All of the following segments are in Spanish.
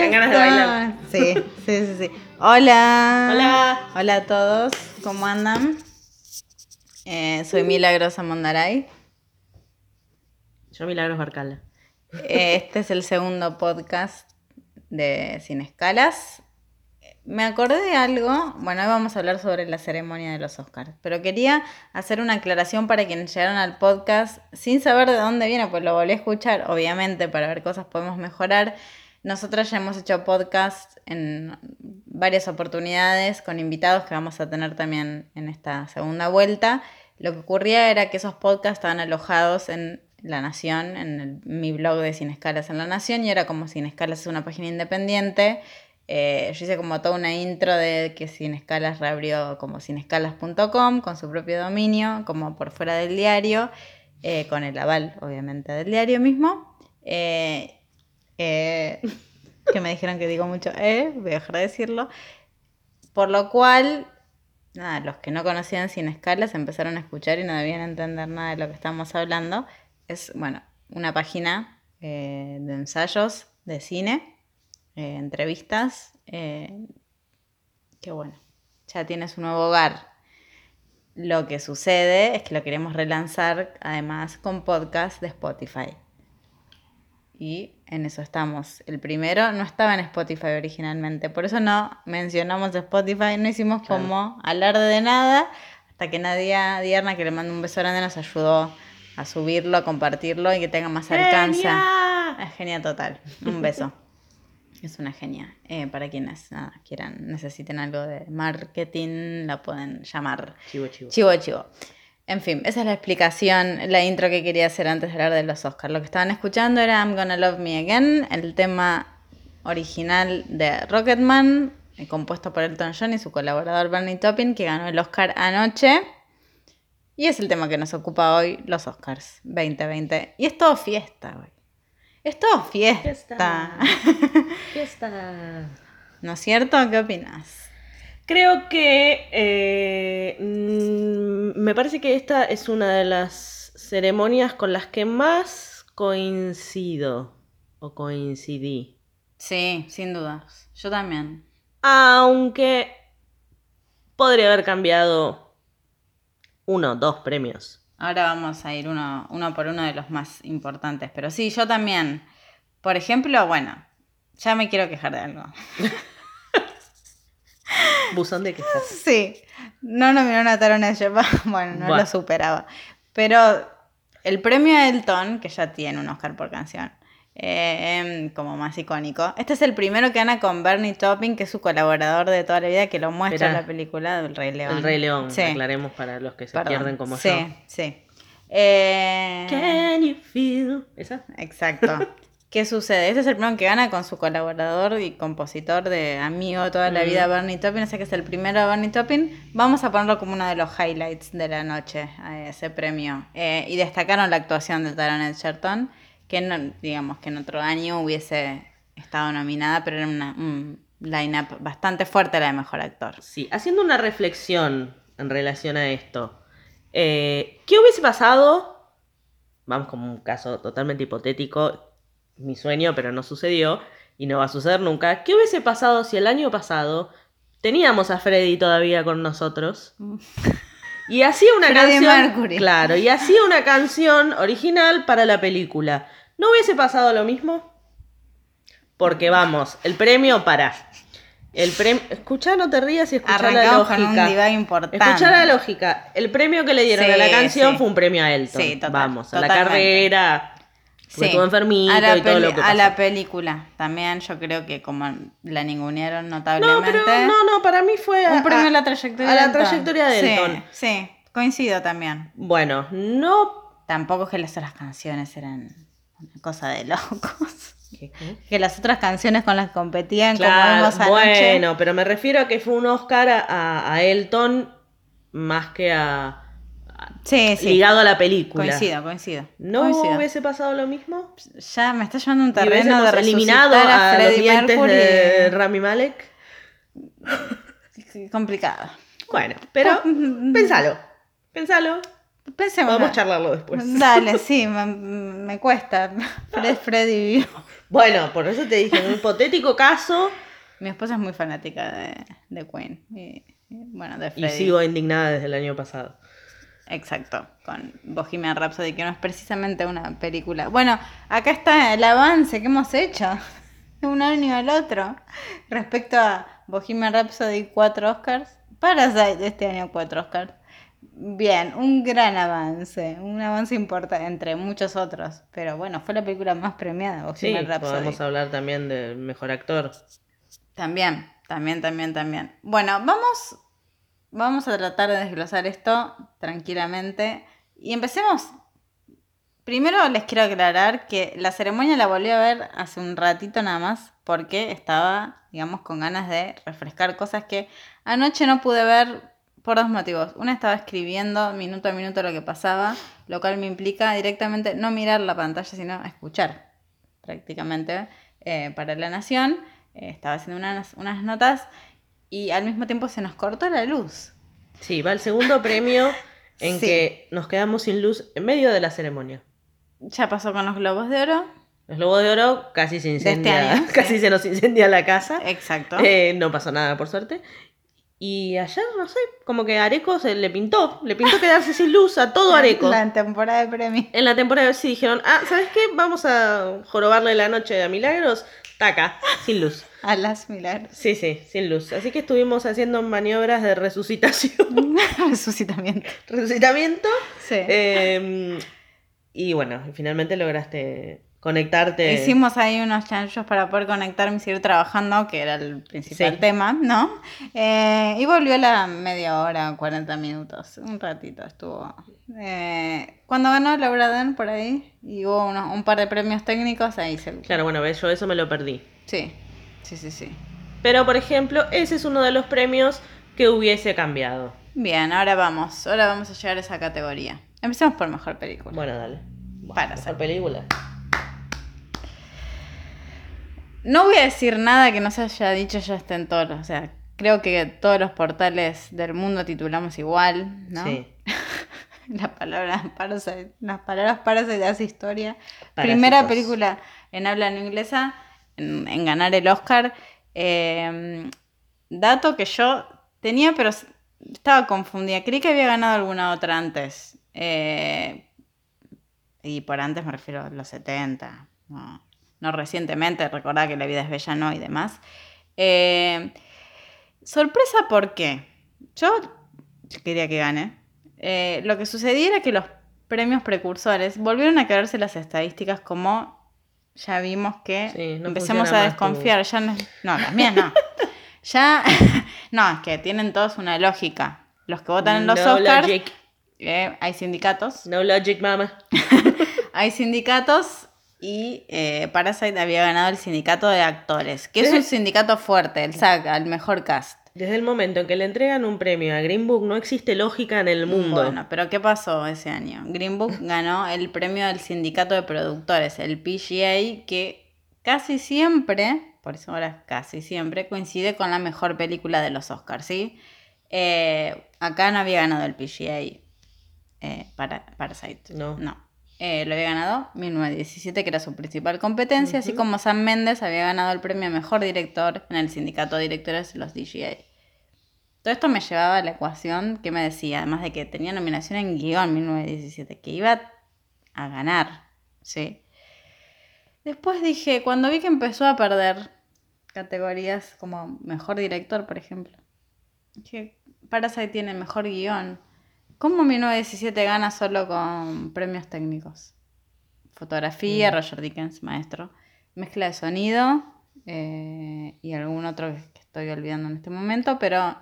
fiesta. Ganas de bailar. Sí, sí, sí, sí. Hola. Hola. Hola a todos. ¿Cómo andan? Eh, soy Milagrosa Mondaray. Yo Milagros Barcala. Eh, Este es el segundo podcast de Sin Escalas. Me acordé de algo, bueno, hoy vamos a hablar sobre la ceremonia de los Oscars, pero quería hacer una aclaración para quienes llegaron al podcast sin saber de dónde viene, pues lo volví a escuchar, obviamente, para ver cosas podemos mejorar. Nosotros ya hemos hecho podcast en varias oportunidades con invitados que vamos a tener también en esta segunda vuelta. Lo que ocurría era que esos podcasts estaban alojados en La Nación, en mi blog de Sin Escalas en La Nación, y era como Sin Escalas es una página independiente. Eh, yo hice como toda una intro de que Sin Escalas reabrió como sinescalas.com con su propio dominio, como por fuera del diario, eh, con el aval, obviamente, del diario mismo. Eh, eh, que me dijeron que digo mucho, eh, voy a dejar de decirlo. Por lo cual, nada, los que no conocían Sin Escalas empezaron a escuchar y no debían entender nada de lo que estamos hablando. Es, bueno, una página eh, de ensayos de cine, eh, entrevistas, que bueno, ya tiene su nuevo hogar. Lo que sucede es que lo queremos relanzar además con podcast de Spotify. Y en eso estamos. El primero no estaba en Spotify originalmente, por eso no mencionamos Spotify, no hicimos Claro. como alarde de nada, hasta que Nadia Dierna, que le mando un beso grande, nos ayudó a subirlo, a compartirlo y que tenga más alcance. ¡Genia! Es genia total. Un beso. es una genia. Eh, para quienes nada, quieran, necesiten algo de marketing, la pueden llamar. Chivo, chivo. Chivo, chivo. En fin, esa es la explicación, la intro que quería hacer antes de hablar de los Oscars. Lo que estaban escuchando era I'm Gonna Love Me Again, el tema original de Rocketman, eh, compuesto por Elton John y su colaborador Bernie Taupin, que ganó el Oscar anoche. Y es el tema que nos ocupa hoy, los Oscars 2020. Y es todo fiesta, güey. Es todo fiesta. Fiesta. ¿No es cierto? ¿Qué opinas? Creo que eh, mm, me parece que esta es una de las ceremonias con las que más coincido o coincidí. Sí, sin dudas. Yo también. Aunque podría haber cambiado uno, dos premios. Ahora vamos a ir uno, uno por uno de los más importantes. Pero sí, yo también. Por ejemplo, bueno, ya me quiero quejar de algo. Buzón de quejas. Sí, no nominaron a Taron Egerton, bueno, no Bueno. lo superaba. Pero el premio a Elton, que ya tiene un Oscar por canción, eh, em, como más icónico. Este es el primero que gana con Bernie Taupin, que es su colaborador de toda la vida, que lo muestra en la película del Rey León. El Rey León, Sí, aclaremos para los que se perdón. pierden como sí, yo. Sí, Eh, Can you feel? ¿Esa? Exacto. ¿Qué sucede? Este es el primero que gana con su colaborador y compositor de amigo toda la Mm. vida, Bernie Taupin. O sea que es el primero de Bernie Taupin. Vamos a ponerlo como uno de los highlights de la noche, a ese premio. Eh, y destacaron la actuación de Taron Edgerton, que no, digamos que en otro año hubiese estado nominada, pero era una, un line-up bastante fuerte la de mejor actor. Sí, haciendo una reflexión en relación a esto. eh, ¿Qué hubiese pasado? Vamos como un caso totalmente hipotético, mi sueño, pero no sucedió y no va a suceder nunca. ¿Qué hubiese pasado si el año pasado teníamos a Freddy todavía con nosotros? Y hacía una canción. Mercury. Claro, y hacía una canción original para la película. ¿No hubiese pasado lo mismo? Porque vamos, el premio para. El premio. Escucha, no te rías y escucha la Arrancamos lógica. importante. La lógica. El premio que le dieron Sí, a la canción sí. fue un premio a Elton. Sí, total, Vamos, a la carrera. Porque estuvo enfermito a la y todo peli- lo que A pasó. la película también, yo creo que como la ningunearon No, notablemente. pero no, no, para mí fue a- Un premio a, la trayectoria a la trayectoria de Sí, Elton. Sí, coincido también. Bueno, no. Tampoco es que las otras canciones eran una cosa de locos. Que las otras canciones con las que competían, como Claro, vimos anoche. bueno, pero me refiero a que fue un Oscar a, Elton más que a- Sí, sí. ligado a la película. Coincido, coincido. ¿No coincido. hubiese pasado lo mismo? Ya me está llevando un terreno de eliminado a, a, los dientes Mercury. de Rami Malek. Complicado. Bueno, pero pensalo. Pensalo. Pensemos. Podemos charlarlo después. Dale, sí, me, me cuesta. Fred, Freddy. Bueno, por eso te dije, en un hipotético caso, Mi esposa es muy fanática de, de Queen. Y, y, bueno, de y sigo indignada desde el año pasado. Exacto, con Bohemian Rhapsody, que no es precisamente una película. Bueno, acá está el avance que hemos hecho de un año al otro respecto a Bohemian Rhapsody 4 Oscars. Parasite este año 4 Oscars. Bien, un gran avance, un avance importante entre muchos otros. Pero bueno, fue la película más premiada, Sí, Bohemian Rhapsody. podemos hablar también del mejor actor. También, también, también, también. Bueno, vamos, vamos a tratar de desglosar esto tranquilamente. Y empecemos. Primero les quiero aclarar que la ceremonia la volví a ver hace un ratito nada más porque estaba, digamos, con ganas de refrescar cosas que anoche no pude ver por dos motivos. Una estaba escribiendo minuto a minuto lo que pasaba, lo cual me implica directamente no mirar la pantalla, sino escuchar prácticamente eh, para la nación. Eh, estaba haciendo unas, unas notas y al mismo tiempo se nos cortó la luz. Sí, va el segundo premio en Sí. que nos quedamos sin luz en medio de la ceremonia. Ya pasó con los globos de oro. Los Lobos de Oro casi se este incendia, año, casi sí. se nos incendia la casa. Exacto. Eh, no pasó nada, por suerte. Y ayer, no sé, como que Areco se le pintó, le pintó quedarse sin luz a todo Areco. La temporada de premios. En la temporada sí dijeron, ah, ¿sabes qué? Vamos a jorobarle la noche a Milagros. Taca, sin luz. A las milagros. Sí, sí, sin luz. Así que estuvimos haciendo maniobras de resucitación. Resucitamiento. resucitamiento. Sí. Eh, y bueno, finalmente lograste conectarte. Hicimos ahí unos chanchos para poder conectarme y seguir trabajando, que era el principal Sí. tema, ¿no? Eh, y volvió a la media hora, 40 minutos, un ratito estuvo. Eh, cuando ganó Laura por ahí y hubo unos- un par de premios técnicos, ahí se... Claro, bueno, yo eso me lo perdí. Sí, sí, sí, sí. Pero, por ejemplo, ese es uno de los premios que hubiese cambiado. Bien, ahora vamos, ahora vamos a llegar a esa categoría. Empecemos por mejor película. Bueno, dale. Para Mejor película. No voy a decir nada que no se haya dicho ya está en todos los, o sea, creo que todos los portales del mundo titulamos igual, ¿no? Sí. La palabra Parasite, las palabras Parasite hace historia. Parásitos. Primera película en habla no inglesa en, ganar el Oscar. Eh, dato que yo tenía, pero estaba confundida. Creí que había ganado alguna otra antes. Eh, y por antes me refiero a los 70. No, recientemente, recordad que La vida es bella no y demás. Eh, sorpresa, ¿por qué? Yo quería que gane. Eh, lo que sucedía era que los premios precursores volvieron a quedarse las estadísticas como ya vimos que Sí, no empecemos a desconfiar. Ya no, no, las mías no. ya, no, es que tienen todos una lógica. Los que votan en los no Oscars, logic. eh, hay sindicatos, No logic, mama. hay sindicatos y eh, Parasite había ganado el sindicato de actores, que es un sindicato fuerte, el SAG, al mejor cast. Desde el momento en que le entregan un premio a Green Book, no existe lógica en el mundo. Bueno, pero ¿qué pasó ese año? Green Book ganó el premio del sindicato de productores, el PGA, que casi siempre, por eso ahora casi siempre, coincide con la mejor película de los Oscars, ¿sí? Eh, acá no había ganado el PGA eh, para Parasite. No. No. Eh, lo había ganado 1917, que era su principal competencia, así como Sam Mendes había ganado el premio a Mejor Director en el Sindicato de Directores de los DGA. Todo esto me llevaba a la ecuación que me decía, además de que tenía nominación en guion 1917, que iba a ganar, ¿sí? Después dije, cuando vi que empezó a perder categorías como Mejor Director, por ejemplo, dije, Parasite tiene Mejor Guión. ¿Cómo 1917 gana solo con premios técnicos? Fotografía, Mm. Roger Dickens, maestro. Mezcla de sonido eh, y algún otro que, estoy olvidando en este momento, pero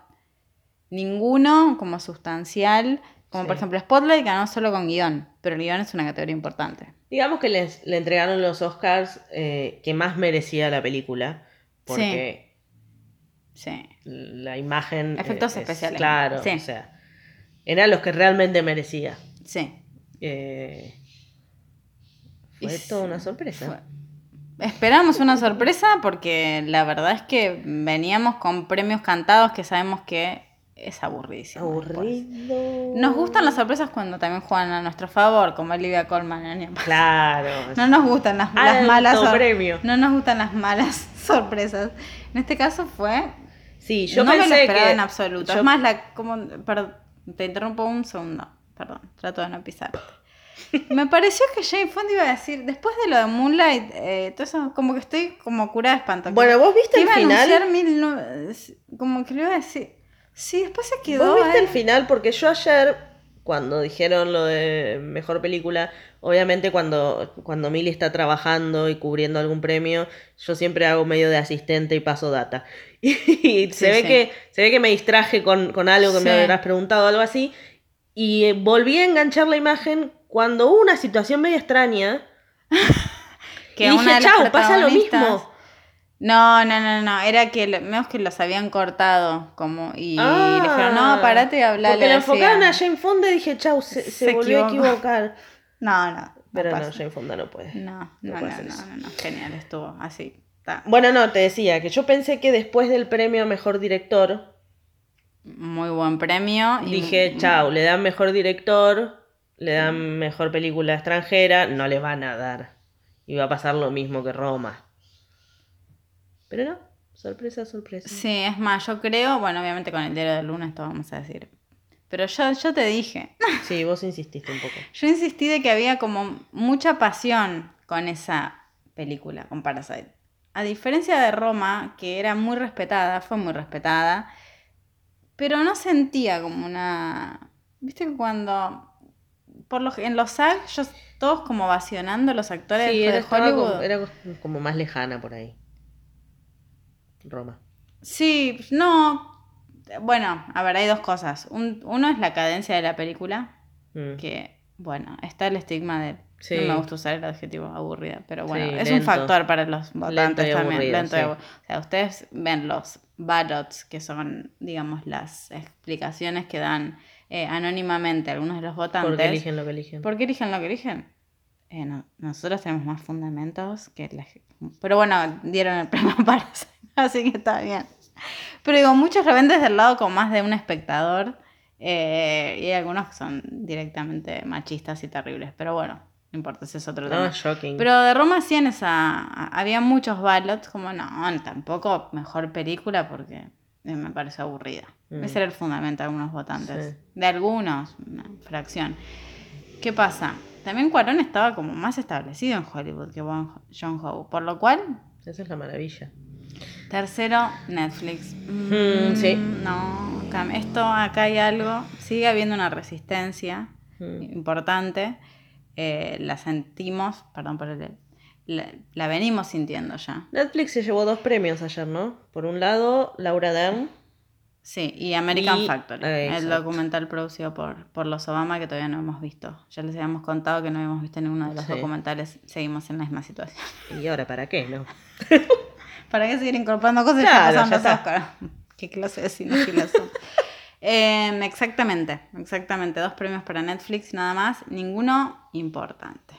ninguno como sustancial. Como por ejemplo Spotlight ganó solo con guion, pero el guion es una categoría importante. Digamos que les, le entregaron los Oscars eh, que más merecía la película. Porque Sí. la imagen. eh, Efectos es- especiales. Claro, Sí. o sea. Eran los que realmente merecía. Sí. Eh, fue toda una sorpresa. fue- Esperamos una sorpresa porque la verdad es que veníamos con premios cantados que sabemos que es aburridísimo. después. Aburrido. Nos gustan las sorpresas cuando también juegan a nuestro favor, como Olivia Colman. Claro. No nos gustan las, malas sor- premio. No nos gustan las malas sorpresas. En este caso fue Sí, yo no me lo esperaba que. en absoluto. yo- Es más, la, como, perdón, te interrumpo un segundo. Perdón, trato de no pisarte. Me pareció que Jane Fonda iba a decir, después de lo de Moonlight, eh, todo eso, como que estoy como curada de espanto. Bueno, ¿vos viste el iba a final? mil no- como que le iba a decir. Sí, después se quedó. ¿Vos viste el final? Porque yo ayer, cuando dijeron lo de mejor película, obviamente cuando, cuando Millie está trabajando y cubriendo algún premio, yo siempre hago medio de asistente y paso data. Y se, Sí, ve sí. que, se ve que me distraje con, con algo que me habrás preguntado algo así. Y eh, volví a enganchar la imagen cuando hubo una situación medio extraña. Que y dije, chau, pasa lo mismo. No, no, no, no, era que lo- menos que los habían cortado como y Ah, le dijeron, no, parate y hablar. Porque la enfocaron a Jane Fonda y dije, chau, se, se Se volvió a equivocar. No, no, Pero no, pasa. Jane Fonda no puede. No, No no, no, puede no, hacer eso. no, no, genial, estuvo así. está. Bueno, no, te decía que yo pensé que después del premio a mejor director, Muy buen premio. y- dije, chau, le dan mejor director, le dan mejor película extranjera, no le van a dar. Y va a pasar lo mismo que Roma. Pero no, sorpresa, sorpresa. Sí, es más, yo creo, bueno, obviamente con el diario del lunes esto vamos a decir. Pero yo, yo te dije, Sí, vos insististe un poco. yo insistí de que había como mucha pasión con esa película, con Parasite. A diferencia de Roma, que era muy respetada, fue muy respetada, pero no sentía como una... ¿Viste que cuando... Por lo, en los SAG, yo, todos como vacionando los actores Sí, de era, Hollywood. como, era como más lejana por ahí. Roma. Sí, no. Bueno, a ver, hay dos cosas. Un- uno es la cadencia de la película, Mm. que, bueno, está el estigma de... Sí. No me gusta usar el adjetivo aburrida, pero bueno, Sí, es un factor para los votantes también. lento sí. O sea, ustedes ven los ballots, que son, digamos, las explicaciones que dan eh, anónimamente algunos de los votantes. Porque eligen lo que eligen. ¿Por qué eligen lo que eligen? Eh, no- nosotros tenemos más fundamentos que la Pero bueno, dieron el premio para así que está bien. Pero digo, muchos lo ven desde el lado como más de un espectador eh, y hay algunos que son directamente machistas y terribles. Pero bueno, no importa, ese es otro tema. No, shocking. Pero de Roma hacían esa... Había muchos ballots como, no, tampoco mejor película porque eh, me parece aburrida. Mm. Ese era el fundamento de algunos votantes. Sí. De algunos, una fracción. ¿Qué pasa? También Cuarón estaba como más establecido en Hollywood que John Howe. Por lo cual, Esa es la maravilla. Tercero, Netflix. Mm, sí. No, acá- esto acá hay algo. Sigue habiendo una resistencia Mm. importante. Eh, la sentimos, perdón por el... La, la venimos sintiendo ya. Netflix se llevó dos premios ayer, ¿no? Por un lado, Laura Dern. Sí, y American Y- Factory, eh, el documental producido por, por los Obama que todavía no hemos visto. Ya les habíamos contado que no habíamos visto ninguno de los Sí. documentales, seguimos en la misma situación. ¿Y ahora para qué, no? ¿Para qué seguir incorporando cosas Claro, ya los. Oscar? ¿Qué clase de cinéfilas son? Em, exactamente, exactamente. Dos premios para Netflix nada más, ninguno importante.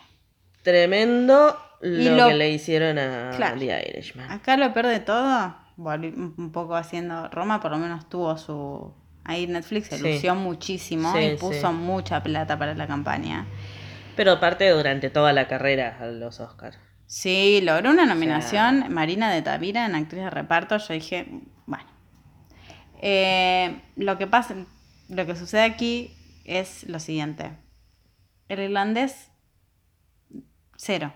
Tremendo Y lo, que le hicieron a Claro. The Irishman. Acá lo peor de todo, un poco haciendo Roma, por lo menos tuvo su... Ahí Netflix se Sí. lució muchísimo Sí, y puso sí. mucha plata para la campaña. Pero aparte durante toda la carrera a los Oscars. Sí, logró una nominación, Marina de Tavira, en actriz de reparto. Yo dije, bueno. Eh, lo que pasa, lo que sucede aquí es lo siguiente. El irlandés, cero.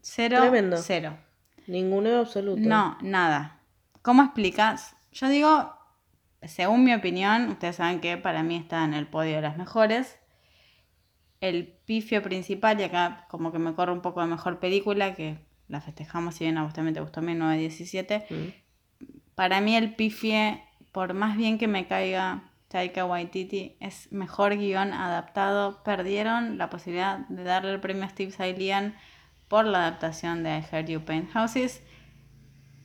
Cero, Tremendo. cero. Ninguno absoluto. No, nada. ¿Cómo explicas? Yo digo, según mi opinión, ustedes saben que para mí está en el podio de las mejores. El pifio principal, y acá como que me corre un poco de mejor película, que la festejamos, si bien a vos también te gustó 1917. Mm. Para mí el pifie, por más bien que me caiga Taika Waititi, es mejor guion adaptado. Perdieron la posibilidad de darle el premio a Steve Zaillian por la adaptación de I Heard You Paint Houses.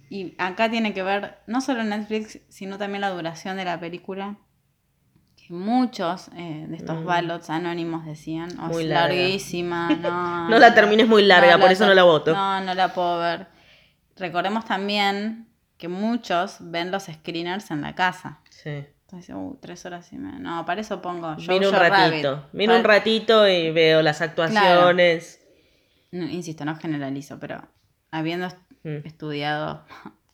Y acá tiene que ver no solo Netflix, sino también la duración de la película. Muchos eh, de estos Mm. ballots anónimos decían, oh, Muy es larga. larguísima, no. No la termines muy larga, por eso no la voto. No, no la puedo ver. Recordemos también que muchos ven los screeners en la casa. Sí. Entonces, uh, tres horas y media. No, para eso pongo Miro un ratito. Rabbit. Miro un Pa- ratito y veo las actuaciones. No, insisto, no generalizo, pero habiendo Mm. estudiado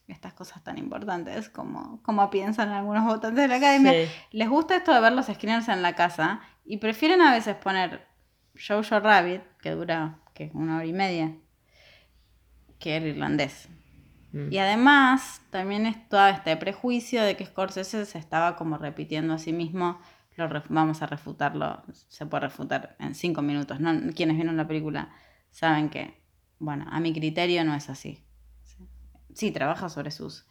estas cosas tan importantes como, como piensan algunos votantes de la academia, Sí. les gusta esto de ver los screeners en la casa y prefieren a veces poner Jojo Rabbit, que dura una hora y media, que el irlandés. Mm. Y además, también es todo este prejuicio de que Scorsese se estaba como repitiendo a sí mismo. Lo vamos a refutarlo, se puede refutar en cinco minutos. ¿no? Quienes vieron la película saben que, bueno, a mi criterio no es así. Sí, trabaja sobre sus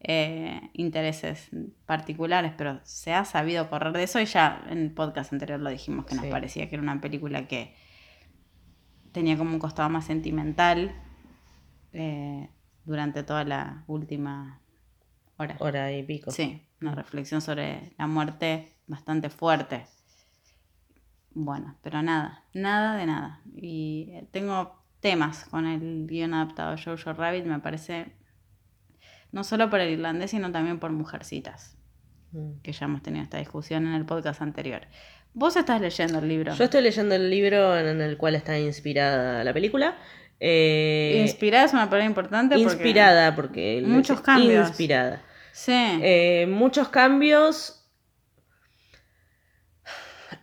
eh, intereses particulares, pero se ha sabido correr de eso y ya en el podcast anterior lo dijimos que nos Sí. parecía que era una película que tenía como un costado más sentimental eh, durante toda la última hora. Hora y pico. Sí, una reflexión sobre la muerte bastante fuerte. Bueno, pero nada, nada de nada. Y eh, tengo temas con el guion adaptado de Jojo Rabbit, me parece, no solo por el irlandés, sino también por Mujercitas, Mm. que ya hemos tenido esta discusión en el podcast anterior. Vos estás leyendo el libro. Yo estoy leyendo el libro en el cual está inspirada la película. Eh, Inspirada es una palabra importante. inspirada, porque... Muchos cambios. Inspirada. Sí. Eh, muchos cambios.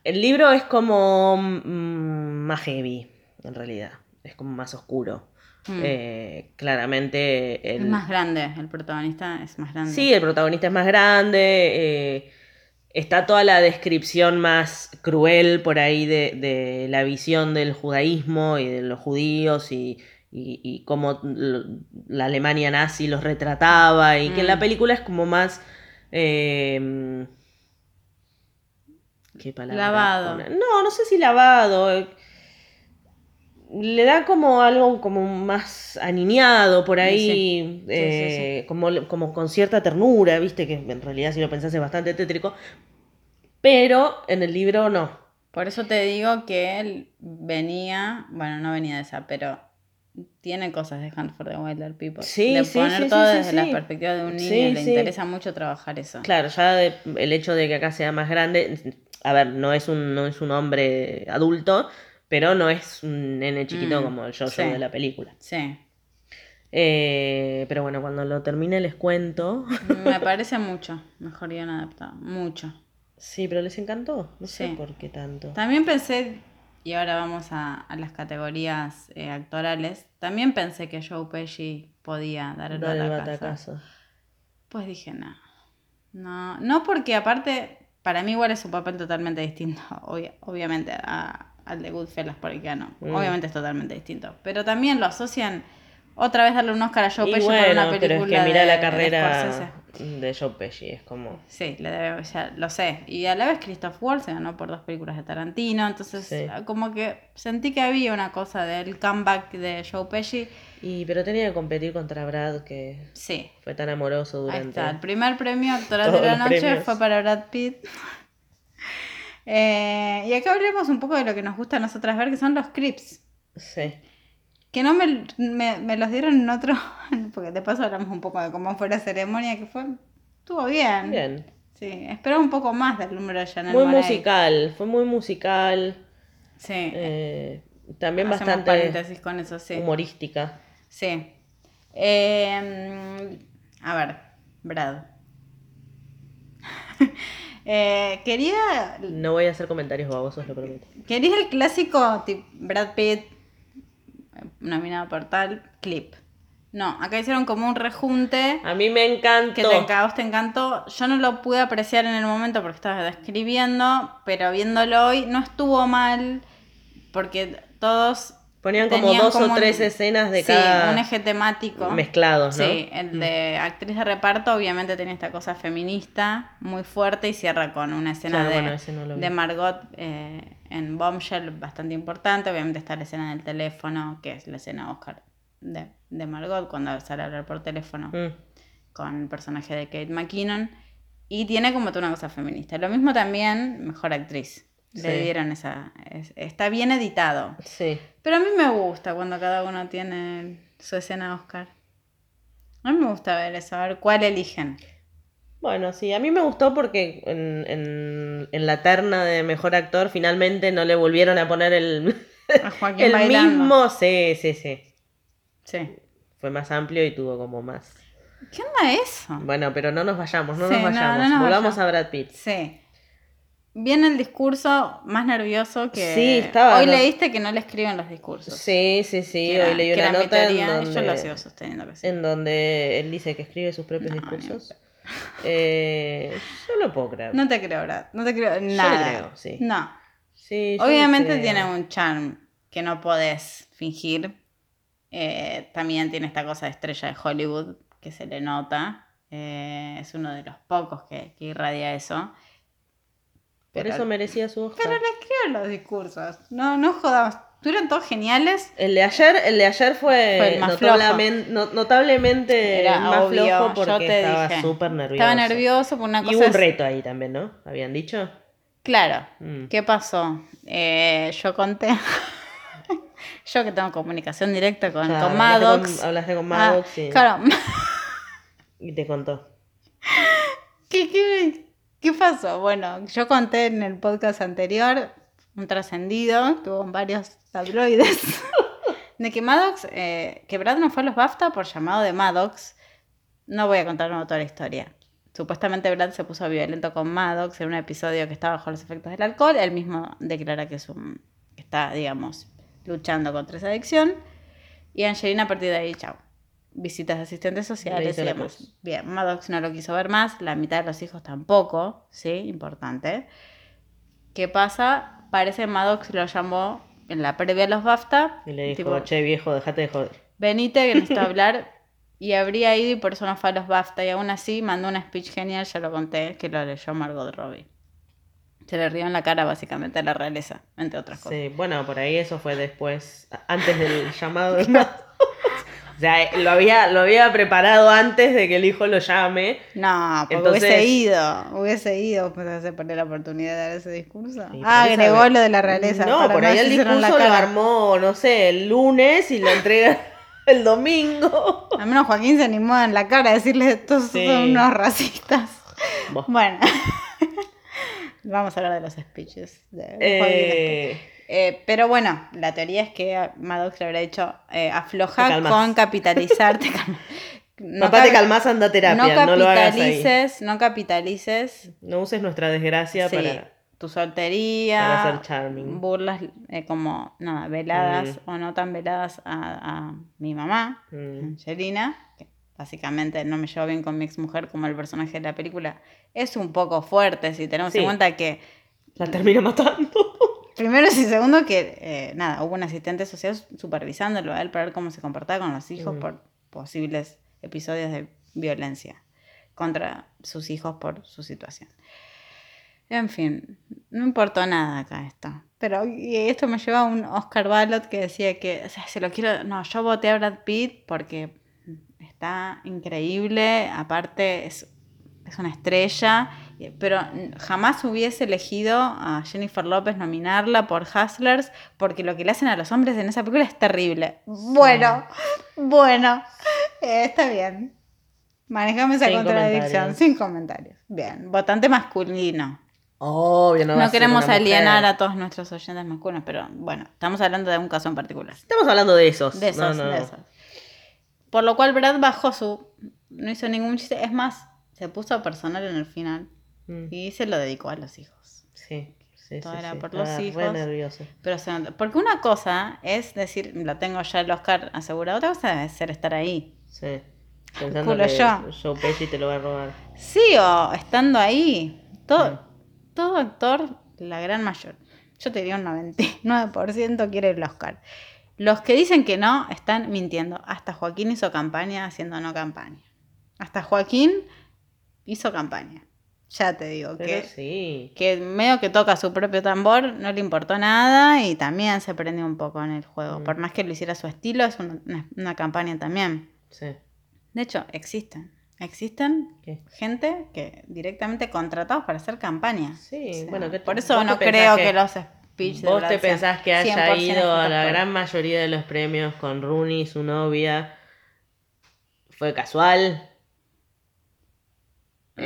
El libro es como mm, más heavy, en realidad. Es como más oscuro. Mm. Eh, claramente. es El... más grande, el protagonista es más grande. Sí, el protagonista es más grande. eh, está toda la descripción más cruel por ahí de, de la visión del judaísmo y de los judíos y, y, y cómo la Alemania nazi los retrataba. Y que en la Mm. película es como más. eh, ¿Qué palabra? Lavado. No, no sé si lavado. Le da como algo como más aniñado por ahí, Sí, sí, eh, Como, como con cierta ternura, viste, que en realidad si lo pensás es bastante tétrico, pero en el libro no. Por eso te digo que él venía, bueno, no venía de esa, pero tiene cosas de Hunt for the Wilder People. Sí, de sí, poner sí, todo desde la perspectiva de un niño, le interesa mucho trabajar eso. Claro, ya de- el hecho de que acá sea más grande, a ver, no es un, no es un hombre adulto, pero no es un nene chiquito Mm, como el Jojo sí. de la película. Sí, Eh, pero bueno, cuando lo termine les cuento. me parece mucho mejor guion adaptado, mucho. Sí, pero les encantó. No sé por qué tanto. También pensé, y ahora vamos a, a las categorías eh, actorales, también pensé que Joe Pesci podía dar el Dar el batacazo. batacazo. Pues dije, no. No, no porque aparte, para mí igual es un papel totalmente distinto, obvia- obviamente, a- al de Goodfellas por el que ganó. Mm. Obviamente es totalmente distinto. Pero también lo asocian otra vez darle un Oscar a Joe Y Pesci por una pero película es que mira de- la de carrera Scorsese. de Joe Pesci, es como... Sí, le debe, ya lo sé. Y a la vez Christoph Waltz se ganó por dos películas de Tarantino, entonces Sí. como que sentí que había una cosa del comeback de Joe Pesci. Y pero tenía que competir contra Brad, que Sí, fue tan amoroso Ahí durante... está, el primer premio actoral de la noche premios. fue para Brad Pitt. Eh, y acá hablemos un poco de lo que nos gusta a nosotras ver, que son los clips. Sí. Que no me, me, me los dieron en otro, porque de paso hablamos un poco de cómo fue la ceremonia, que fue, estuvo bien. Bien. Sí, esperaba un poco más del número de Chanel Muy Monáe. musical, fue muy musical. Sí, eh, también hacemos bastante paréntesis con eso, sí. humorística. Sí. Eh, a ver, Brad. Eh, quería No voy a hacer comentarios babosos, lo prometo. Quería el clásico tip Brad Pitt, nominado por tal, clip. No, acá hicieron como un rejunte A mí me encantó. que te, a vos te encantó. Yo no lo pude apreciar en el momento porque estaba describiendo, pero viéndolo hoy no estuvo mal porque todos Ponían como tenían dos o un- tres escenas de sí, cada un eje temático. mezclados, ¿no? Mm. Sí, el de actriz de reparto obviamente tiene esta cosa feminista muy fuerte y cierra con una escena Claro, de, bueno, no Margot eh, en Bombshell bastante importante. Obviamente está la escena del teléfono, que es la escena Oscar de, de Margot cuando sale a hablar por teléfono Mm. con el personaje de Kate McKinnon. Y tiene como toda una cosa feminista. Lo mismo también, mejor actriz. Le dieron esa... es- está bien editado. Sí. Pero a mí me gusta cuando cada uno tiene su escena Oscar. A mí me gusta ver eso, a ver cuál eligen. Bueno, sí, a mí me gustó porque en, en- en la terna de mejor actor finalmente no le volvieron a poner el, A Joaquín el bailando. mismo. Sí, sí, sí. Sí. Fue más amplio y tuvo como más. ¿Qué onda eso? Bueno, pero no nos vayamos, no Sí, nos no, vayamos. no nos Volvamos vayamos. a Brad Pitt. Sí. Viene el discurso más nervioso que. Sí, estaba- Hoy no- leíste que no le escriben los discursos. Sí, sí, sí. Era- Hoy leí una nota en donde, Yo lo sigo sosteniendo que sí. en donde él dice que escribe sus propios No, discursos. Eh, yo lo puedo creer. No te creo, Brad. No te creo nada. creo, sí. No. Sí, yo Obviamente creo. tiene un charm que no podés fingir. Eh, también tiene esta cosa de estrella de Hollywood que se le nota. Eh, es uno de los pocos que, que irradia eso. Por Pero- eso merecía su Oscar. Pero le escriben los discursos. No, no jodamos. Fueron todos geniales. El de ayer, el de ayer fue, Fue el más notablemente, no- notablemente Era más obvio, flojo porque estaba súper nervioso. Estaba nervioso por una Y cosa. hubo un reto ahí también, ¿no? ¿Habían dicho? Claro. Mm. ¿Qué pasó? Eh, yo conté. yo que tengo comunicación directa con, Claro, con hablaste Maddox. con- hablaste con Ah, Maddox y, Claro. y te contó. ¿Qué, qué, qué pasó? Bueno, yo conté en el podcast anterior un trascendido, tuvo varios tabloides, de que Maddox, eh, que Brad no fue a los BAFTA por llamado de Maddox. No voy a contar toda la historia. Supuestamente Brad se puso violento con Maddox en un episodio que estaba bajo los efectos del alcohol. Él mismo declara que es un, está, digamos, luchando contra esa adicción. Y Angelina a partir de ahí, chao. Visitas de asistentes Le sociales y demás. Bien, Maddox no lo quiso ver más, la mitad de los hijos tampoco, ¿sí? Importante. ¿Qué pasa? Parece que Maddox lo llamó en la previa a los BAFTA. Y le dijo, tipo, che viejo, dejate de joder. Venite, que necesito hablar. Y habría ido y por eso no fue a los BAFTA. Y aún así mandó un speech genial, ya lo conté, que lo leyó Margot Robbie. Se le rió en la cara básicamente a la realeza, entre otras cosas. Sí, bueno, por ahí eso fue después, antes del llamado de Maddox. O sea, lo había, lo había preparado antes de que el hijo lo llame. No, porque Entonces- hubiese ido, hubiese ido, pues se perder la oportunidad de dar ese discurso. Sí, ah, agregó lo de la realeza. No, por ahí el discurso lo armó, no sé, el lunes y lo entrega el domingo. Al menos Joaquín se animó en la cara a decirle estos Sí. son unos racistas. Bueno, vamos a hablar de los speeches de. Eh, Eh, pero bueno, la teoría es que Maddox le habrá dicho eh, afloja con capitalizarte. no papá, te calmas, anda a terapia, no no, lo hagas ahí. capitalices, no capitalices No uses nuestra desgracia sí, para... tu soltería, para ser charming. burlas eh, como nada, veladas Mm. o no tan veladas a, a mi mamá, Mm. Angelina, que básicamente no me llevo bien con mi ex mujer como el personaje de la película. Es un poco fuerte si tenemos Sí. en cuenta que La termina matando. Primero y segundo que, eh, nada, hubo un asistente social supervisándolo a él para ver cómo se comportaba con los hijos Mm. por posibles episodios de violencia contra sus hijos por su situación. En fin, no importó nada acá esto. Pero y esto me lleva a un Oscar Ballot que decía que, o sea, se lo quiero, no, yo voté a Brad Pitt porque está increíble, aparte es, es una estrella, pero jamás hubiese elegido a Jennifer López nominarla por Hustlers porque lo que le hacen a los hombres en esa película es terrible. Bueno, bueno, eh, está bien. Manejame esa Sin contradicción, comentarios. sin comentarios. Bien, votante masculino. Obvio, no No, a queremos alienar a todos nuestros oyentes masculinos, pero bueno, estamos hablando de un caso en particular. Estamos hablando de esos. De esos, no, no. de esos. Por lo cual Brad bajó su. No hizo ningún chiste. Es más, se puso personal en el final Mm, y se lo dedicó a los hijos. Sí, sí, Todo sí, era sí. por los re hijos. nervioso. Pero se nota- Porque una cosa es decir, lo tengo ya el Oscar asegurado, otra cosa es ser estar ahí. Sí. Pensando Culo que yo. Joe Pesci te lo va a robar. Sí, o estando ahí. Todo, todo actor, la gran mayor. Yo te diría un 99% quiere el Oscar. Los que dicen que no están mintiendo. Hasta Joaquín hizo campaña haciendo no campaña. Hasta Joaquín hizo campaña. Ya te digo Pero que, sí. que medio que toca su propio tambor, no le importó nada y también se prendió un poco en el juego. Mm. Por más que lo hiciera a su estilo, es una, una- una campaña también. Sí. De hecho, existen. Existen ¿Qué? gente que directamente contratados para hacer campaña. Sí, O sea, bueno, ¿qué- por eso no creo que- que, los speech de ¿Vos te pensás que haya 100% ido a la gran mayoría de los premios con Rooney y su novia? ¿Fue casual?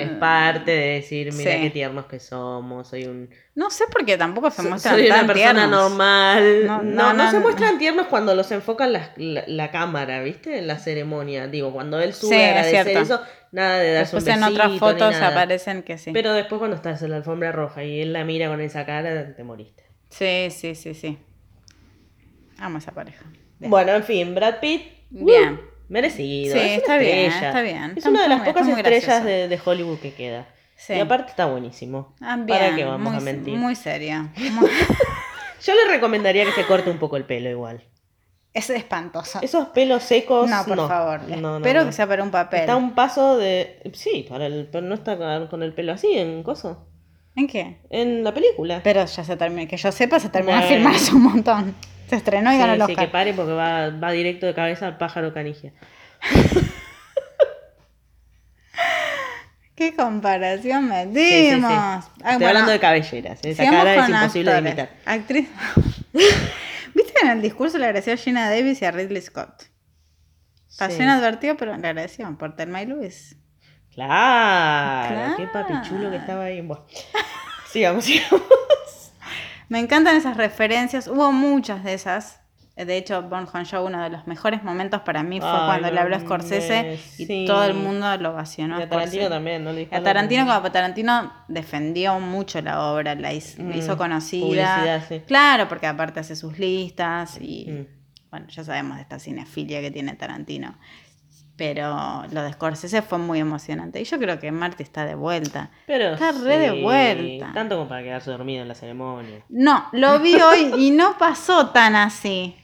Es parte de decir, mira Sí. qué tiernos que somos, soy un... No sé por qué tampoco se muestran soy una persona tiernos. normal. No, No, no, no, no, se muestran tiernos cuando los enfocan la, la, la cámara, ¿viste? En la ceremonia. Digo, cuando él sube Sí, a agradecer eso, nada de darse Después un en otras besito fotos aparecen que sí. Pero después cuando estás en la alfombra roja y él la mira con esa cara, te moriste. Sí, sí, sí, sí. Amo esa pareja. Bien. Bueno, en fin, Brad Pitt. uh, Bien. Merecido. Sí, es está bien, está bien. Es una de las pocas estrellas de, de Hollywood que queda. Sí. Y aparte está buenísimo. Ah, bien. ¿Para qué vamos muy, a mentir? Muy seria. Muy- Yo le recomendaría que se corte un poco el pelo igual. es espantoso. Esos pelos secos. no, por favor. No, no, Espero que sea para un papel. Está un paso de. Sí, para el... pero no está con el pelo así en coso. ¿En qué? En la película. Pero ya se terminó. Que yo sepa, se terminó de Bueno. filmar hace un montón. Se estrenó y sí, ganó el sí, Oscar. que pare porque va, va directo de cabeza al pájaro canigia. ¿Qué comparación Sí, sí, metimos? sí. Estoy bueno, hablando de cabelleras. Esa sigamos cara es imposible de imitar. Actriz. ¿Viste que en el discurso le agradeció a Gina Davis y a Ridley Scott? Pasó Sí. inadvertido, pero le agradeció por Telma y Luis. Claro, qué Claro. papichulo que estaba ahí. Bueno, sigamos, sigamos. Me encantan esas referencias. Hubo muchas de esas. De hecho, Born Joon Show, uno de los mejores momentos para mí fue Ay, cuando le habló a Scorsese me- y sí. todo el mundo lo ovacionó. Y a Scorsese. Tarantino también, ¿no? Le A Tarantino, como- Tarantino defendió mucho la obra, la hizo, Mm, hizo conocida. publicidad, sí. Claro, porque aparte hace sus listas y Mm. bueno, ya sabemos de esta cinefilia que tiene Tarantino. Pero lo de Scorsese fue muy emocionante. Y yo creo que Marty está de vuelta. Pero Está re de vuelta. Tanto como para quedarse dormido en la ceremonia. No, lo vi hoy y no pasó tan así.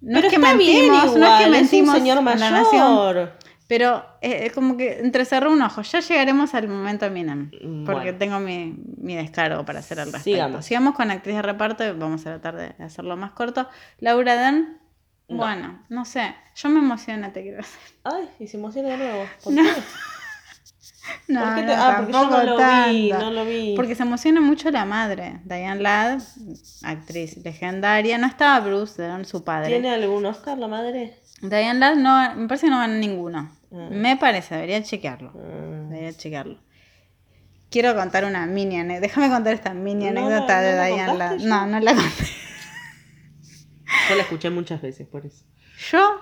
No Pero es que mentimos, no es que igual, mentimos un señor mayor. pero eh, como que entrecerró un ojo. Ya llegaremos al momento Eminem, Mm, porque bueno. tengo mi, mi descargo para hacer al respecto. Sigamos. Sigamos con actriz de reparto y vamos a tratar de hacerlo más corto. Laura Dern, No. bueno, no sé, yo me emociono, te quiero decir. Ay, y se emociona de nuevo. ¿Por No, qué? No, ¿Por qué no, te- ah, porque yo no lo vi, no lo vi. Porque se emociona mucho la madre, Diane Ladd, actriz legendaria. No estaba Bruce Dern, su padre. ¿Tiene algún Oscar la madre? Diane Ladd no, me parece que no ganó ninguno. Mm. Me parece, debería chequearlo. Mm. Debería chequearlo. Quiero contar una mini anécdota. Déjame contar esta mini No, anécdota de Diane Ladd. No, no la conté. Yo la escuché muchas veces, por eso. Yo,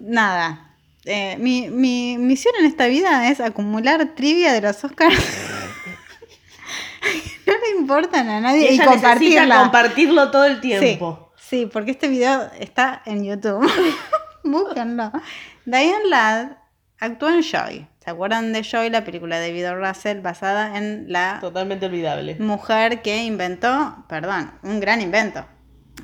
nada. Eh, mi, mi misión en esta vida es acumular trivia de los Oscars. no le importan a nadie y, ella compartirla. necesita compartirlo todo el Sí, tiempo. sí, porque este video está en YouTube. Búsquenlo. Diane Ladd actuó en Joy. ¿Se acuerdan de Joy, la película de David Russell basada en la Totalmente olvidable. mujer que inventó, perdón, un gran invento?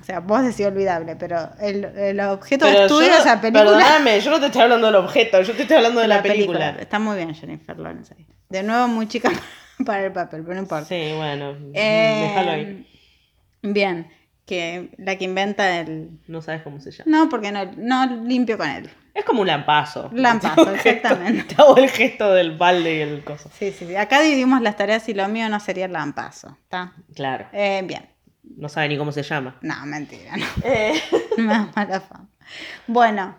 O sea, vos decís olvidable, pero el, el objeto de Pero estudio de no- esa película. Perdóname, yo no te estoy hablando del objeto, yo te estoy hablando de la, película. Está muy bien Jennifer Lawrence ahí. De nuevo, muy chica para el papel, pero no importa. Sí, bueno, Eh, déjalo ahí. Bien, que la que inventa el, No sabes cómo se llama. No, porque no, no limpio con él. Es como un lampazo. Lampazo, exactamente. Te hago el gesto del balde y el coso. Sí, sí, sí. Acá dividimos las tareas y lo mío no sería el lampazo. ¿Está? Claro. Eh, bien. No sabe ni cómo se llama. No, mentira, no. Eh, Me da mala fama. Bueno,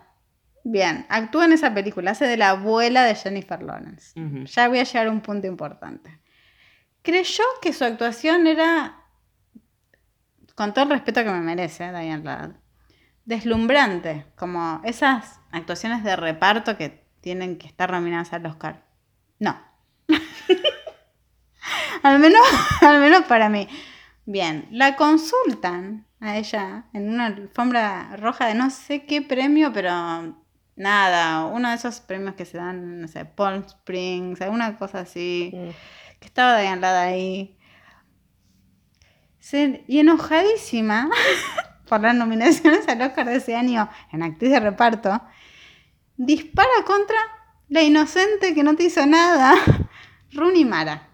bien. Actúa en esa película. Hace de la abuela de Jennifer Lawrence. Ya voy a llegar a un punto importante. Creyó que su actuación era, con todo el respeto que me merece, eh, Diane Ladd, deslumbrante, como esas actuaciones de reparto que tienen que estar nominadas al Oscar. No. al, menos, al menos para mí. Bien, la consultan a ella en una alfombra roja de no sé qué premio, pero nada, uno de esos premios que se dan, no sé, Palm Springs, alguna cosa así, que estaba Diane Ladd ahí. Se- y enojadísima por las nominaciones al Oscar de ese año en actriz de reparto, dispara contra la inocente que no te hizo nada, Rooney Mara.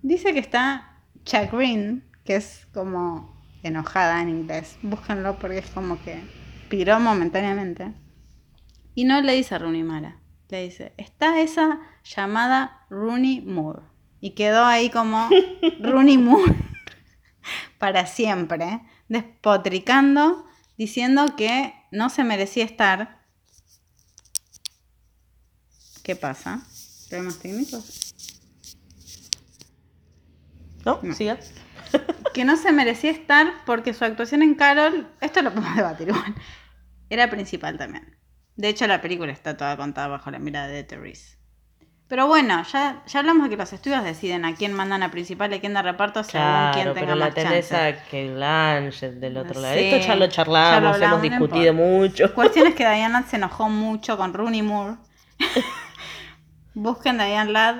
Dice que está chagrin, que es como enojada en inglés. Búsquenlo porque es como que piró momentáneamente. Y no le dice Rooney Mara, le dice, está esa llamada Rooney Moore. Y quedó ahí como Rooney Moore para siempre, despotricando, diciendo que no se merecía estar ¿Qué pasa? ¿Problemas técnicos? ¿No? No. Siga. Que no se merecía estar porque su actuación en Carol, esto lo podemos debatir igual, era principal también. De hecho, la película está toda contada bajo la mirada de Therese. Pero bueno, ya, ya hablamos de que los estudios deciden a quién mandan a principal y a quién de reparto según Claro, quién tenga pero la más tenés chance. a Kate Blanchett del otro lado. Esto ya lo ya charlamos, lo hablamos, hemos discutido mucho. Cuestión es que Diane Ladd se enojó mucho con Rooney Moore. Busquen Diane Ladd,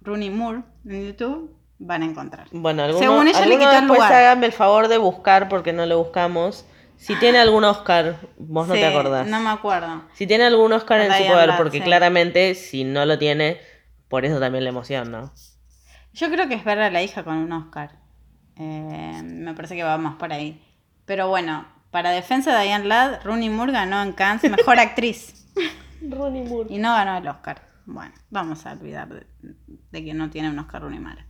Rooney Moore en YouTube, van a encontrar. Bueno, algunos, Según ella le el después lugar. háganme el favor de buscar porque no lo buscamos. Si tiene algún Oscar, vos no te acordás. No me acuerdo. Si tiene algún Oscar en su poder, porque sí. claramente si no lo tiene, por eso también la emoción, ¿no? Yo creo que es ver a la hija con un Oscar. Eh, me parece que va más por ahí. Pero bueno, para defensa de Diane Ladd, Rooney Moore ganó en Cannes Mejor Actriz. Ronnie Moore. Y no ganó el Oscar. Bueno, vamos a olvidar de, de que no tiene un Oscar Rooney Mara.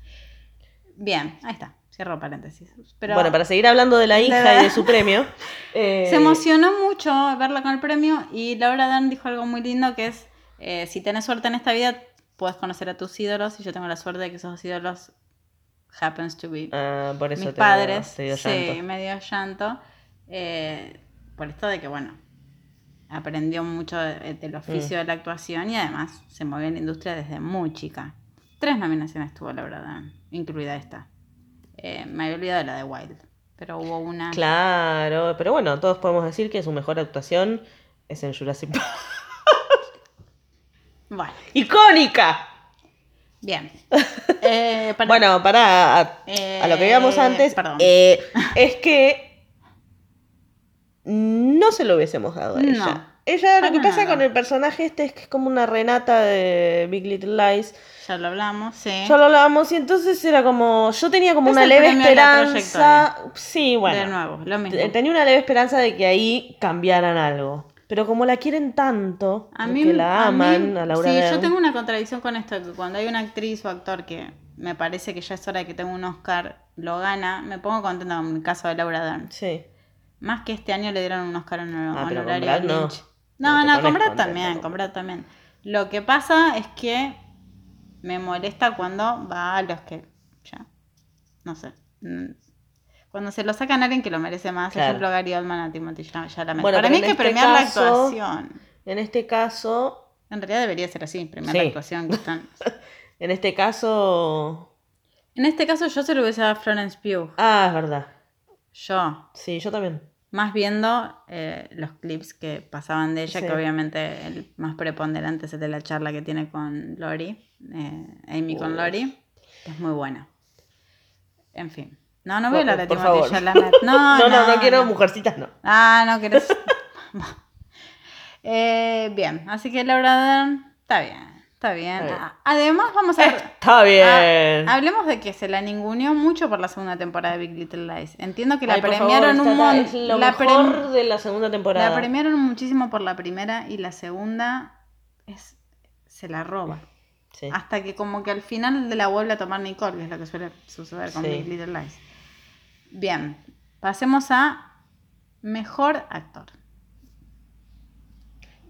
Bien, ahí está. Cierro paréntesis. Pero Bueno, para seguir hablando de la De hija y de su premio. eh, se emocionó mucho verla con el premio y Laura Dan dijo algo muy lindo que es, eh, si tenés suerte en esta vida, puedes conocer a tus ídolos y yo tengo la suerte de que esos ídolos happens to be ah, por eso mis te padres. te dio sí, me dio llanto. eh, por esto de que, bueno, aprendió mucho de- del oficio Mm. de la actuación y además se movió en la industria desde muy chica. Tres nominaciones tuvo Laura Dan, incluida esta. Eh, me había olvidado de la de Wild, pero hubo una. Claro, pero bueno, todos podemos decir que su mejor actuación es en Jurassic Park. Bueno, ¡Icónica! bien. Eh, para- Bueno, para a, a lo que veíamos Eh, antes, perdón. es que no se lo hubiésemos dado a No. Ella. Lo que pasa nada. con el personaje este es que es como una Renata de Big Little Lies. ya lo hablamos, sí. Ya lo hablábamos y entonces era como, yo tenía como Es una el leve esperanza. Sí, bueno. de nuevo, lo mismo. Te- Tenía una leve esperanza de que ahí cambiaran algo. Pero como la quieren tanto, A mí, la a mí- aman, a, Laura Sí, yo tengo una contradicción con esto, que cuando hay una actriz o actor que me parece que ya es hora de que tenga un Oscar, lo gana, me pongo contenta con el caso de Laura Dern. Sí. Más que este año le dieron un Oscar en Ah, pero con honorario Brad a no. No No, contenta también, Brad también. Lo que pasa es que me molesta cuando va a los que ya, no sé. mm, Cuando se lo sacan a alguien que lo merece más, Claro. ejemplo Gary Oldman a Timothy Chalamet. Bueno, Para mí hay que este premiar la actuación. En este caso, En realidad debería ser así, premiar Sí. la actuación que están. en este caso. En este caso yo se lo hubiese dado a Florence Pugh. Ah, es verdad. Yo. Sí, yo también. Más viendo eh, los clips que pasaban de ella, Sí. que obviamente el más preponderante es el de la charla que tiene con Lori, eh, Amy con. Lori, que es muy buena. En fin. No, no voy a hablar de. Chalamet. No, no, no, no, no, quiero no. mujercitas, no. Ah, no querés. Eh, bien, así que Laura Dern, está bien, está bien. Bien. Ah, Además, vamos a ver. Está bien. Ah, hablemos de que se la ninguneó mucho por la segunda temporada de Big Little Lies. Entiendo que la Ay, premiaron favor, un montón. Lo La, mejor de la segunda temporada. la premiaron muchísimo por la primera y la segunda es se la roba. Sí. Hasta que como que al final de la vuelve a tomar Nicole, que es lo que suele suceder con Sí. Big Little Lies. Bien, pasemos a mejor actor.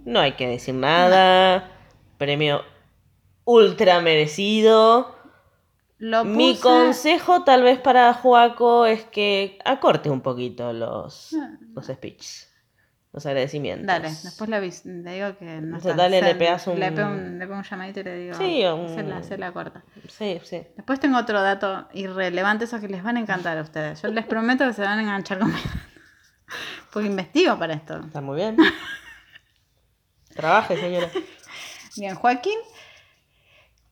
No hay que decir nada. Premio ultra merecido. Lo Mi consejo tal vez para Joaco es que acorte un poquito los, los speeches, los agradecimientos. Dale, después le, le digo que no O sea, dale, le pegas un- Le pego un, le pego un llamadito y le digo. Sí, un- se, la, se la corta. Sí, sí. Después tengo otro dato irrelevante, esos que les van a encantar a ustedes. Yo les prometo que se van a enganchar conmigo. Porque investigo para esto. Está muy bien. Trabaje, señora. Bien, Joaquín.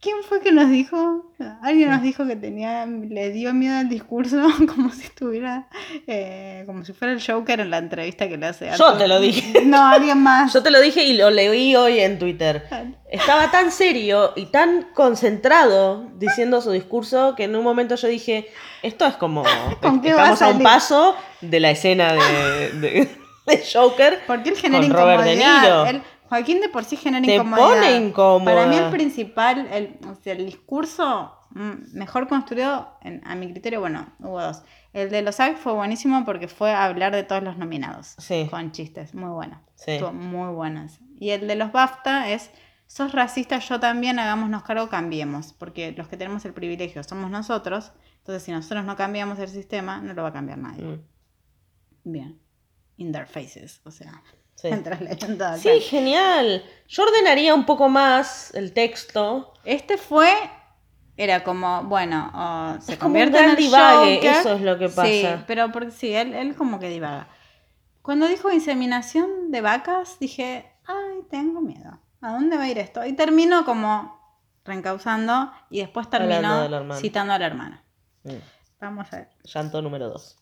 ¿Quién fue que nos dijo? Alguien nos dijo que tenía, le dio miedo al discurso como si estuviera, eh, como si fuera el Joker en la entrevista que le hace. Yo te lo dije. No, alguien más. Yo te lo dije y lo leí hoy en Twitter. Estaba tan serio y tan concentrado diciendo su discurso que en un momento yo dije, esto es como, ¿Con qué a estamos a, un paso de la escena de, de- de Joker. Porque él genera Con Robert De. Niro. Él- Joaquín de por sí genera Te incomodidad. pone incómoda. Para mí el principal, el, o sea, el discurso mm, mejor construido, en- a mi criterio, bueno, hubo dos. El de los SAG fue buenísimo porque fue hablar de todos los nominados. Sí. Con chistes, muy bueno. Sí. Estuvo muy bueno ese. Y el de los BAFTA es sos racista, yo también, hagámonos cargo, cambiemos, porque los que tenemos el privilegio somos nosotros, entonces si nosotros no cambiamos el sistema, no lo va a cambiar nadie. Mm. Bien. In their faces, o sea, Sí. mientras leyendo acá. Sí, genial. Yo ordenaría un poco más el texto. Este fue, era como, bueno, o se Es como un convierte en el divague, Joker. eso es lo que Sí, pasa. pero porque, sí, él, él como que divaga. Cuando dijo inseminación de vacas, dije, ay, tengo miedo. ¿A dónde va a ir esto? Y terminó como reencauzando y después Hablando hermano. citando al hermano. Mm. Vamos a ver. Llanto número dos.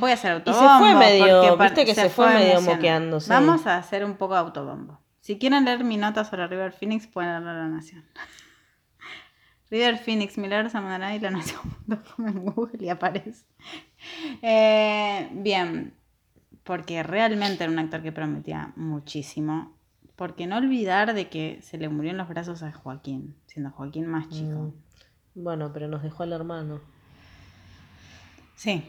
Voy a hacer Y se autobombo. fue medio- viste que se fue medio moqueándose. Vamos a hacer un poco de autobombo. Si quieren leer mi nota sobre River Phoenix, pueden leer La Nación. River Phoenix, Milagros Amandará y La Nación.com en Google y aparece. Eh, bien, porque realmente era un actor que prometía muchísimo. Porque no olvidar de que se le murió en los brazos a Joaquín, siendo Joaquín más chico. Mm. Bueno, pero nos dejó al hermano. Sí,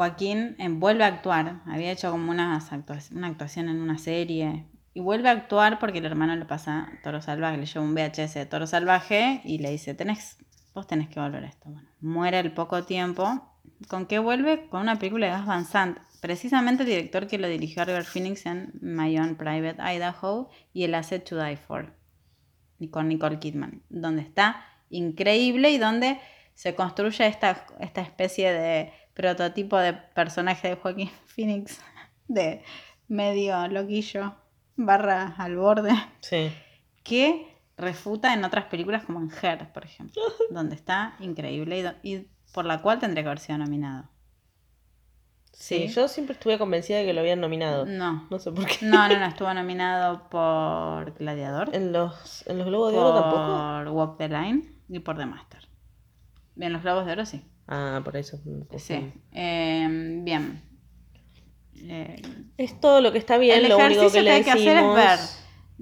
Joaquín vuelve a actuar. Había hecho como unas una actuación en una serie. Y vuelve a actuar porque el hermano le pasa Toro Salvaje, le lleva un VHS de Toro Salvaje y le dice, tenés, vos tenés que volver a esto. Bueno, muere al poco tiempo. ¿Con qué vuelve? Con una película de Sant. Precisamente el director que lo dirigió a River Phoenix en My Own Private Idaho y el Asset to Die For. Con Nicole Kidman. Donde está increíble y donde se construye esta, esta especie de prototipo de personaje de Joaquín Phoenix. De medio loquillo barra al borde Sí. que refuta en otras películas como en Her, por ejemplo, donde está increíble y por la cual tendría que haber sido nominado. Sí, Sí. yo siempre estuve convencida de que lo habían nominado. No, No sé por qué. no, no, no, estuvo nominado por Gladiador, En los, en los Globos de Oro tampoco. por Walk the Line y por The Master. Bien, los Globos de Oro sí. Ah, por eso. Sí. Eh, bien. Eh, Es todo lo que está bien, el lo ejercicio único que, que, le hay que hacer es decimos- ver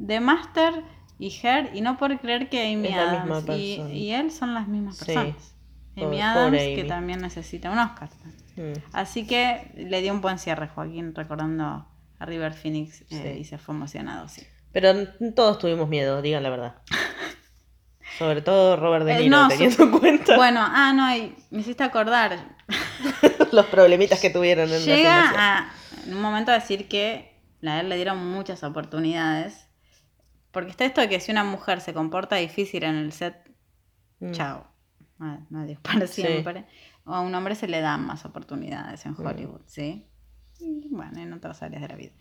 The Master y Her y no por creer que Amy Adams y, él son las mismas Sí. personas. Amy Pobre- Adams que Amy. también necesita un Oscar. Mm. Así que le dio un buen cierre Joaquín recordando a River Phoenix eh, Sí. y se fue emocionado, sí. Pero todos tuvimos miedo, digan la verdad. Sobre todo Robert De Eh, Niro, no, teniendo su- en cuenta Bueno, ah, no, y me hiciste acordar. los problemitas que tuvieron en la. Llega a, en un momento a decir que a él le dieron muchas oportunidades. Porque está esto de que si una mujer se comporta difícil en el set, Mm. chao. Ah, Adiós para Sí. siempre. O a un hombre se le dan más oportunidades en Mm. Hollywood, ¿sí? Y bueno, en otras áreas de la vida.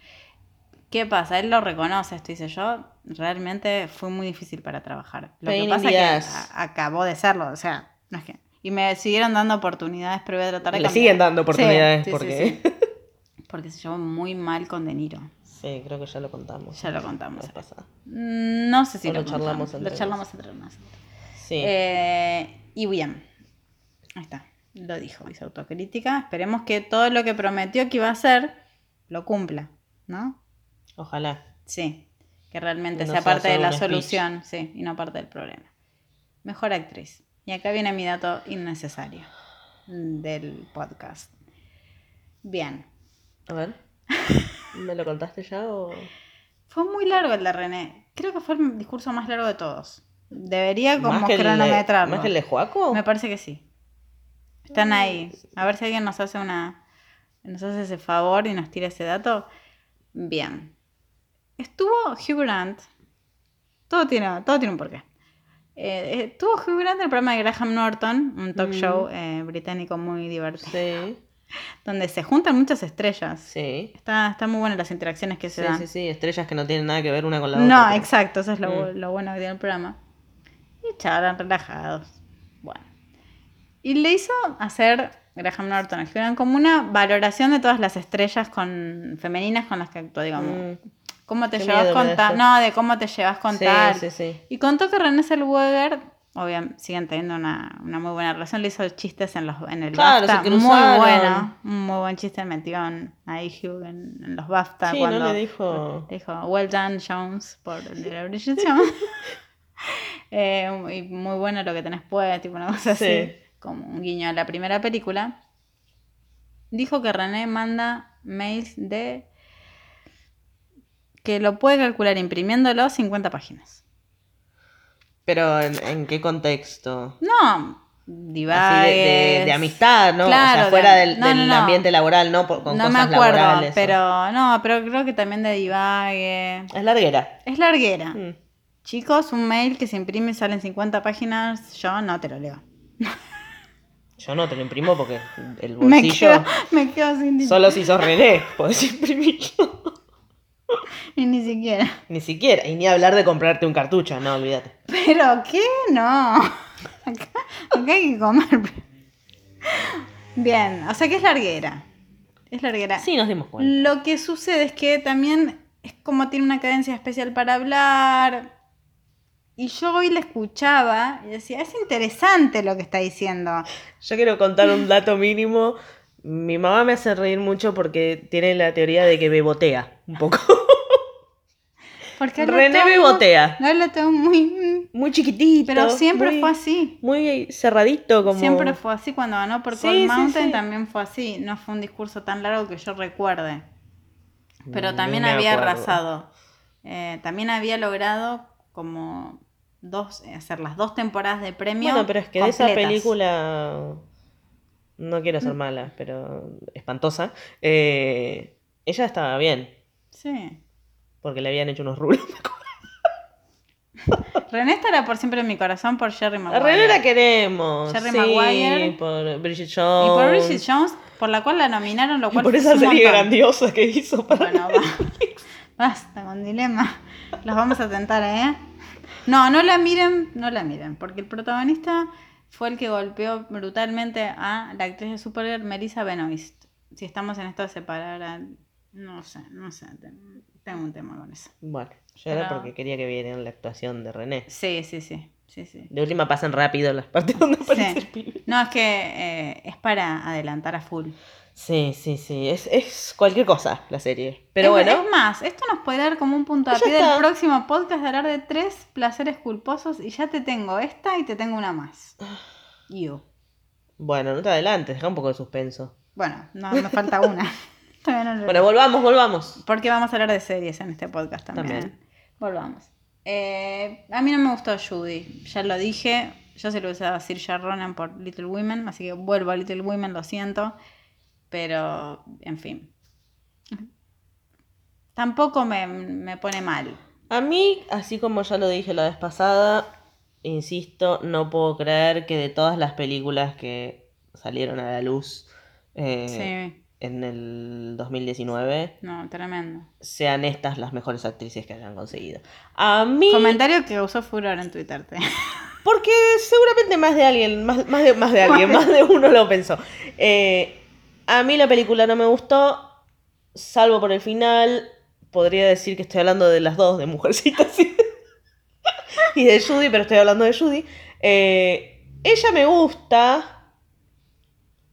¿Qué pasa? Él lo reconoce, esto dice yo, realmente fue muy difícil para trabajar. Lo Pain que pasa es que acabó de serlo, o sea, no es que... Y me siguieron dando oportunidades, pero voy a tratar de Le cambiar. siguen dando oportunidades Sí, sí, porque... sí. Porque se llevó muy mal con De Niro. Sí, creo que ya lo contamos. Ya lo contamos. La vez. Mm, No sé si lo, lo charlamos contamos. entre Lo charlamos entre nosotros. Sí. Eh, y bien. Ahí está. Lo dijo, hizo autocrítica. Esperemos que todo lo que prometió que iba a hacer lo cumpla, ¿no? Ojalá. Sí. Que realmente no sea parte de la speech. solución, sí, y no parte del problema. Mejor actriz. Y acá viene mi dato innecesario del podcast. Bien. A ver. ¿Me lo contaste ya o...? Fue muy largo el de René. Creo que fue el discurso más largo de todos. Debería como ¿Más que, el de, cronometrarlo. ¿Más que el de Joaco? Me parece que sí. Están ahí. A ver si alguien nos hace una. nos hace ese favor y nos tira ese dato. Bien. Estuvo Hugh Grant. Todo tiene, todo tiene un porqué. Eh, estuvo Hugh Grant en el programa de Graham Norton, un talk Mm. show eh, británico muy divertido, Sí, donde se juntan muchas estrellas. sí. Está, está muy buenas las interacciones que se Sí, dan. sí, sí. Estrellas que no tienen nada que ver una con la otra. No, exacto, eso es lo, Mm. lo bueno que tiene el programa. Y charlan relajados. Bueno. Y le hizo hacer Graham Norton, al Hugh como una valoración de todas las estrellas con, femeninas con las que actuó, digamos. Mm, ¿Cómo te qué llevas con tal? No, de cómo te llevas con sí, tal. sí, sí. Y contó que René Zellweger, obviamente, siguen teniendo una, una muy buena relación, le hizo chistes en, los, en el Claro, BAFTA. se muy bueno, un muy buen chiste metió en, ahí Hugh en, en los BAFTA. Sí, cuando ¿no? Le dijo... le dijo, well done, Jones, por la. Eh, y muy bueno lo que tenés puesto, tipo una cosa Sí. así, como un guiño a la primera película. Dijo que René manda mails de que lo puede calcular imprimiéndolo 50 páginas. Pero ¿en, en qué contexto? No, divagues. de, de- de amistad, ¿no? Claro, o sea, fuera de- del, no, del no, no. ambiente laboral, ¿no? Por- con no me acuerdo, laborales. o- pero no, pero creo que también de divague. Es larguera. Es larguera. Mm. Chicos, un mail que se imprime y salen 50 páginas, yo no te lo leo. Yo no te lo imprimo porque el Me bolsillo... quedo, me quedo sin dinero. Solo si sos René, podés imprimirlo. Y ni siquiera. Ni siquiera. Y ni hablar de comprarte un cartucho, no, olvídate. ¿Pero qué? No. Acá, acá hay que comer. Bien, o sea que es larguera. Es larguera. Sí, nos dimos cuenta. Lo que sucede es que también es como tiene una cadencia especial para hablar. Y yo hoy la escuchaba y decía, es interesante lo que está diciendo. Yo quiero contar un dato mínimo. Mi mamá me hace reír mucho porque tiene la teoría de que bebotea un poco. Porque René bebotea. Habla todo muy... Muy chiquitito. Pero siempre muy- fue así. Muy cerradito, como. Siempre fue así. Cuando ganó por Sí, Cold sí, Mountain sí. también fue así. No fue un discurso tan largo que yo recuerde. Pero Ni también había acuerdo. arrasado. Eh, también había logrado como dos, hacer las dos temporadas de premio. Bueno, pero es que de esa película. No quiero Mm. ser mala, pero espantosa. eh, ella estaba bien. Sí. Porque le habían hecho unos rulos. René estará por siempre en mi corazón por Jerry Maguire. René la queremos. Jerry sí, Maguire. Por Bridget Y Jones. por Bridget Jones, por la cual la nominaron, lo Y cual por fue esa serie montón. grandiosa que hizo para. Bueno, va. Basta con dilema. Los vamos a tentar, ¿eh? No, no la miren, no la miren, porque el protagonista fue el que golpeó brutalmente a la actriz de Supergirl, Melissa Benoist. Si estamos en esto de separar a... No sé, no sé, te- tengo un tema con eso. Bueno, yo era Pero- porque quería que vieran la actuación de René. Sí, sí, sí, sí, sí. De última pasan rápido las partes donde aparece el Sí. pibe. No, es que eh, es para adelantar a full. Sí, sí, sí. Es, es cualquier cosa la serie. Pero es, bueno. Es más, esto nos puede dar como un punto a pie del próximo podcast de hablar de tres placeres culposos y ya te tengo esta y te tengo una más. You. Bueno, no te adelantes, deja un poco de suspenso. Bueno, no, me falta una. Todavía no lo- Bueno, volvamos, volvamos. Porque vamos a hablar de series en este podcast también. También. Volvamos. Eh, a mí no me gustó Judy, ya lo dije. Yo se lo usaba a Saoirse Ronan por Little Women, así que vuelvo a Little Women, lo siento. Pero, en fin. Tampoco me, me pone mal. A mí, así como ya lo dije la vez pasada, insisto, no puedo creer que de todas las películas que salieron a la luz eh, Sí, en el 2019, no, tremendo. sean estas las mejores actrices que hayan conseguido. A mí, Comentario que usó furor en Twitter. te- porque seguramente más de alguien, más, más de, más de alguien, más de uno lo pensó. Eh, a mí la película no me gustó, salvo por el final. Podría decir que estoy hablando de las dos, de Mujercitas y, y de Judy, pero estoy hablando de Judy. Eh, ella me gusta.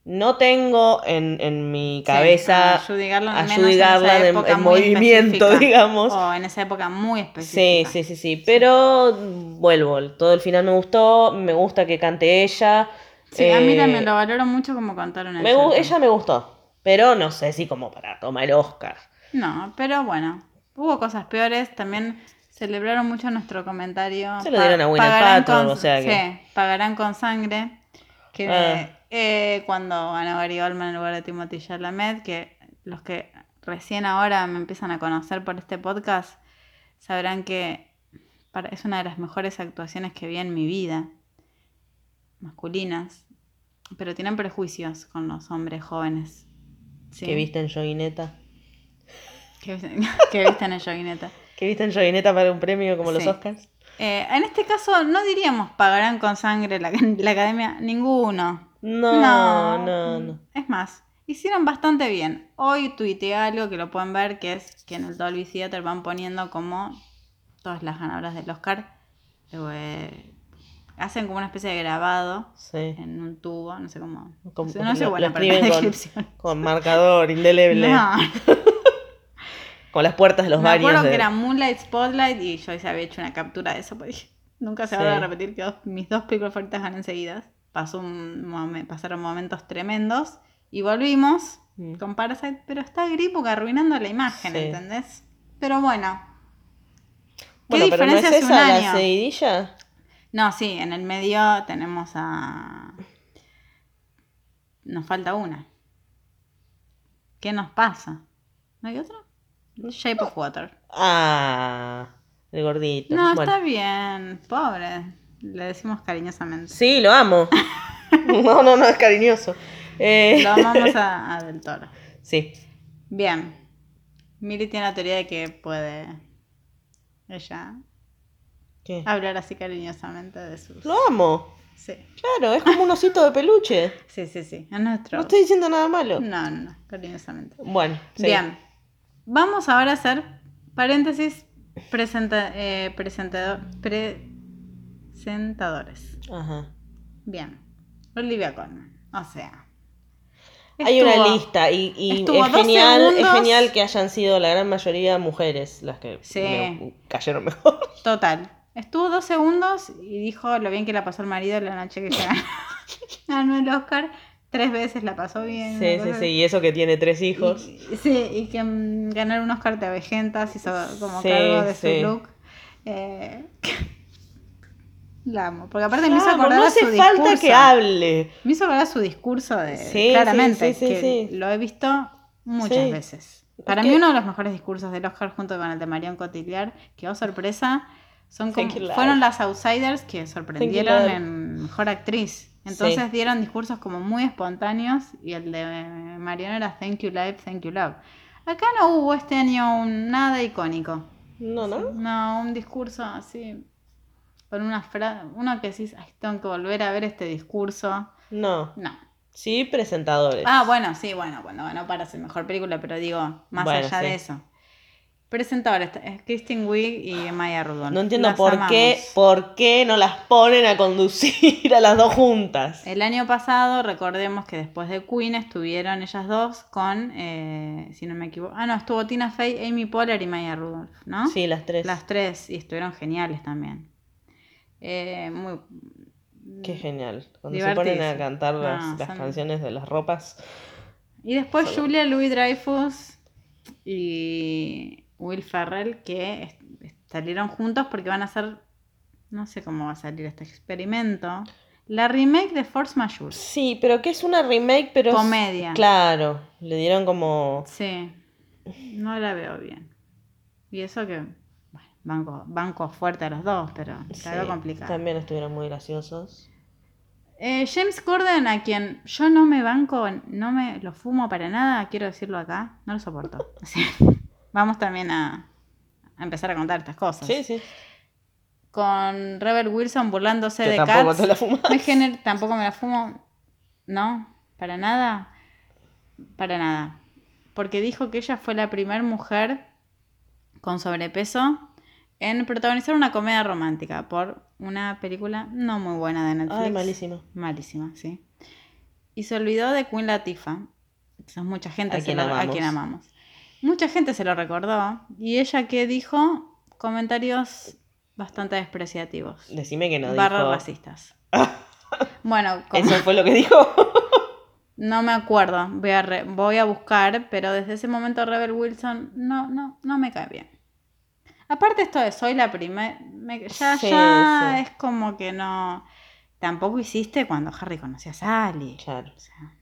No tengo en, en mi cabeza Sí, a Judy Garland, a menos Judy en Garland movimiento, específica. digamos. O en esa época muy Sí, específica. sí, sí, sí. Pero vuelvo. Todo el final me gustó. Me gusta que cante ella. Sí, a mí Eh, también lo valoro mucho como cantaron en me gu- ella me gustó. Pero no sé si como para tomar el Oscar. No, pero bueno, hubo cosas peores. También celebraron mucho nuestro comentario. Se lo dieron a Paltrow, con- o sea que- Sí, pagarán con sangre. Que Ah. eh, cuando ganó Gary Oldman en lugar de Timothy Chalamet, que los que recién ahora me empiezan a conocer por este podcast sabrán que es una de las mejores actuaciones que vi en mi vida, masculinas, pero tienen prejuicios con los hombres jóvenes. ¿sí? ¿Qué viste en Joguineta? ¿Qué viste, qué viste en Joguineta? ¿Qué viste en Joguineta para un premio como los. Oscars? Eh, en este caso no diríamos pagarán con sangre la, la academia, ninguno. No, no, no. Es más, hicieron bastante bien. Hoy tuiteé algo que lo pueden ver, que es que en el Dolby Theater van poniendo como todas las ganadoras del Oscar. eh, hacen como una especie de grabado Sí. en un tubo, no sé cómo. Como- no sé, buena para la con- descripción. Con marcador indeleble. No, Con las puertas de los me baños. acuerdo de- que era Moonlight Spotlight y yo se había hecho una captura de eso, porque dije, nunca se va a Sí. repetir que dos- mis dos películas favoritas ganan seguidas. Pasó un momen- pasaron momentos tremendos y volvimos Mm. con Parasite, pero está Book arruinando la imagen, Sí. ¿entendés? Pero bueno. ¿Qué Bueno, no es diferencia hace un esa la seguidilla. No, sí, en el medio tenemos a. Nos falta una. ¿Qué nos pasa? ¿No hay otra? Shape of Water. Ah, el gordito. No, Bueno. está bien. Pobre. Le decimos cariñosamente. Sí, lo amo. no, no, no, es cariñoso. Eh, Lo amamos a, a Del Toro. Sí. Bien. Miri tiene la teoría de que puede ella ¿Qué? hablar así cariñosamente de sus. Lo amo. Sí, Claro, es como un osito de peluche. sí, sí, sí. Es nuestro. No estoy diciendo nada malo. No, no, no, cariñosamente. Bueno, sí. Bien. Vamos ahora a hacer paréntesis presenta, eh, presentador, presentadores. Ajá. Bien. Olivia Colman. O sea. Hay una lista y, es genial, es genial que hayan sido la gran mayoría mujeres las que Sí. me cayeron mejor. Total. Estuvo dos segundos y dijo lo bien que la pasó el marido la noche que ganó, el Oscar. Tres veces la pasó bien. Sí, sí, sí, y eso que tiene tres hijos. Y- sí, y que mm, ganar un Oscar de abejentas hizo como Sí, cargo de sí. su look. Eh, la amo. Porque aparte me hizo acordar no a su hace falta discurso. que hable. Me hizo acordar su discurso de Sí, claramente, sí, sí, que lo he visto muchas veces. Para mí uno de los mejores discursos del Oscar junto con el de Marion Cotillard, que oh sorpresa, son como, fueron las outsiders que sorprendieron en mejor actriz. Entonces Sí. dieron discursos como muy espontáneos y el de Marion era Thank you life, thank you love. Acá no hubo este año un- nada icónico. No, no. No, un discurso así con una frase, uno que decís, ay, tengo que volver a ver este discurso. No. No. Sí, presentadores. Ah, bueno, sí, bueno, bueno, no para ser mejor película, pero digo, más Bueno, allá sí. de eso. Presentadores, es Kristen Wiig y Maya Rudolph. No entiendo Las por qué, por qué no las ponen a conducir a las dos juntas. El año pasado, recordemos que después de Queen estuvieron ellas dos con, eh, si no me equivoco, ah, no, estuvo Tina Fey, Amy Poehler y Maya Rudolph, ¿no? Sí, las tres. Las tres, y estuvieron geniales también. Eh, muy... Qué genial. Cuando se ponen a cantar las, No, las son- canciones de las ropas. Y después Solo. Julia Louis Dreyfus y Will Ferrell que salieron juntos porque van a hacer, no sé cómo va a salir este experimento, la remake de Force Majeure. Sí, pero que es una remake, pero. es- Comedia. Claro. Le dieron como. Sí, no la veo bien. Y eso que, bueno, banco, banco fuerte a los dos, pero la veo Sí, complicado. También estuvieron muy graciosos. Eh, James Corden, a quien yo no me banco, no me lo fumo para nada, quiero decirlo acá, no lo soporto. O sea, vamos también a, a empezar a contar estas cosas. Sí, sí. Con Rebel Wilson burlándose de tampoco Cats. te la fumas. me gener- tampoco me la fumo. No, para nada. Para nada. Porque dijo que ella fue la primera mujer con sobrepeso en protagonizar una comedia romántica por una película no muy buena de Netflix. Ay, malísimo. Malísima, sí. Y se olvidó de Queen Latifah. Entonces mucha gente A quien a quien amamos. Mucha gente se lo recordó. Y ella que dijo comentarios bastante despreciativos. Decime que no barra dijo. racistas. bueno, como- Eso fue lo que dijo. no me acuerdo. Voy a, re- voy a buscar, pero desde ese momento Rebel Wilson no, no, no me cae bien. Aparte esto de soy la primera, ya, Sí, ya sí. es como que no... Tampoco hiciste cuando Harry conocía a Sally. Claro. O sea.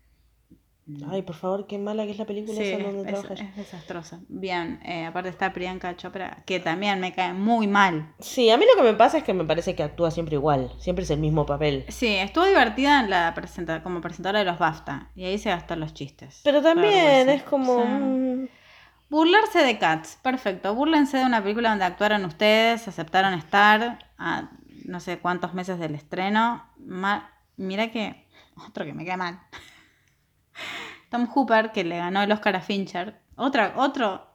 Ay, por favor, qué mala que es la película Sí, esa donde es, trabaja ella. es desastrosa. Bien, eh, aparte está Priyanka Chopra, que también me cae muy mal. Sí, a mí lo que me pasa es que me parece que actúa siempre igual. Siempre es el mismo papel. Sí, estuvo divertida en la presenta como presentadora de los BAFTA. Y ahí se gastan los chistes. Pero también es como. Burlarse de Cats, perfecto. Búrlense de una película donde actuaron ustedes, aceptaron estar a no sé cuántos meses del estreno. Ma- Mira que. Otro que me cae mal. Tom Hooper, que le ganó el Oscar a Fincher. Otra, otro.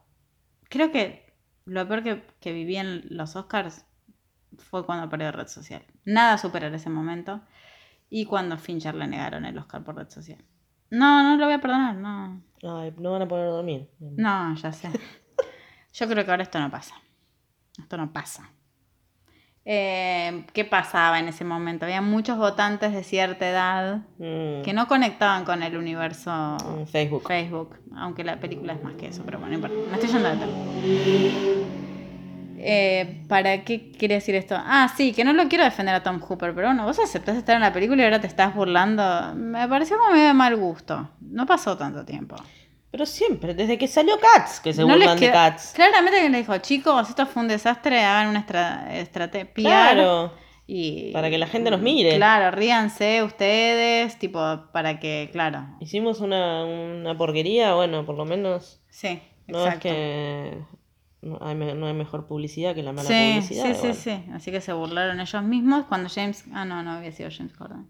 Creo que lo peor que, que viví en los Oscars fue cuando perdió red social. Nada superar ese momento. Y cuando Fincher le negaron el Oscar por red social. No, no lo voy a perdonar, no. Ay, no van a poder dormir. No, ya sé. Yo creo que ahora esto no pasa. Esto no pasa. Eh, ¿Qué pasaba en ese momento? Había muchos votantes de cierta edad Mm, que no conectaban con el universo mm, Facebook. Facebook, aunque la película es más que eso, pero bueno, no importa. Me estoy yendo de. Eh, ¿Para qué quiere decir esto? Ah, sí, que no lo quiero defender a Tom Hooper, pero bueno, vos aceptaste estar en la película y ahora te estás burlando. Me pareció como medio de mal gusto. No pasó tanto tiempo. Pero siempre, desde que salió Cats, que se No burlan de Cats. Claramente que le dijo, chicos, esto fue un desastre, hagan una estra estrategia. Claro. Y, Para que la gente nos mire. Claro, ríanse ustedes, tipo, para que, claro. Hicimos una, una porquería, bueno, por lo menos Sí, no exacto. es que no hay, no hay mejor publicidad que la mala Sí, publicidad. sí, sí, bueno. sí. Así que se burlaron ellos mismos cuando James. Ah, no, no había sido James Corden.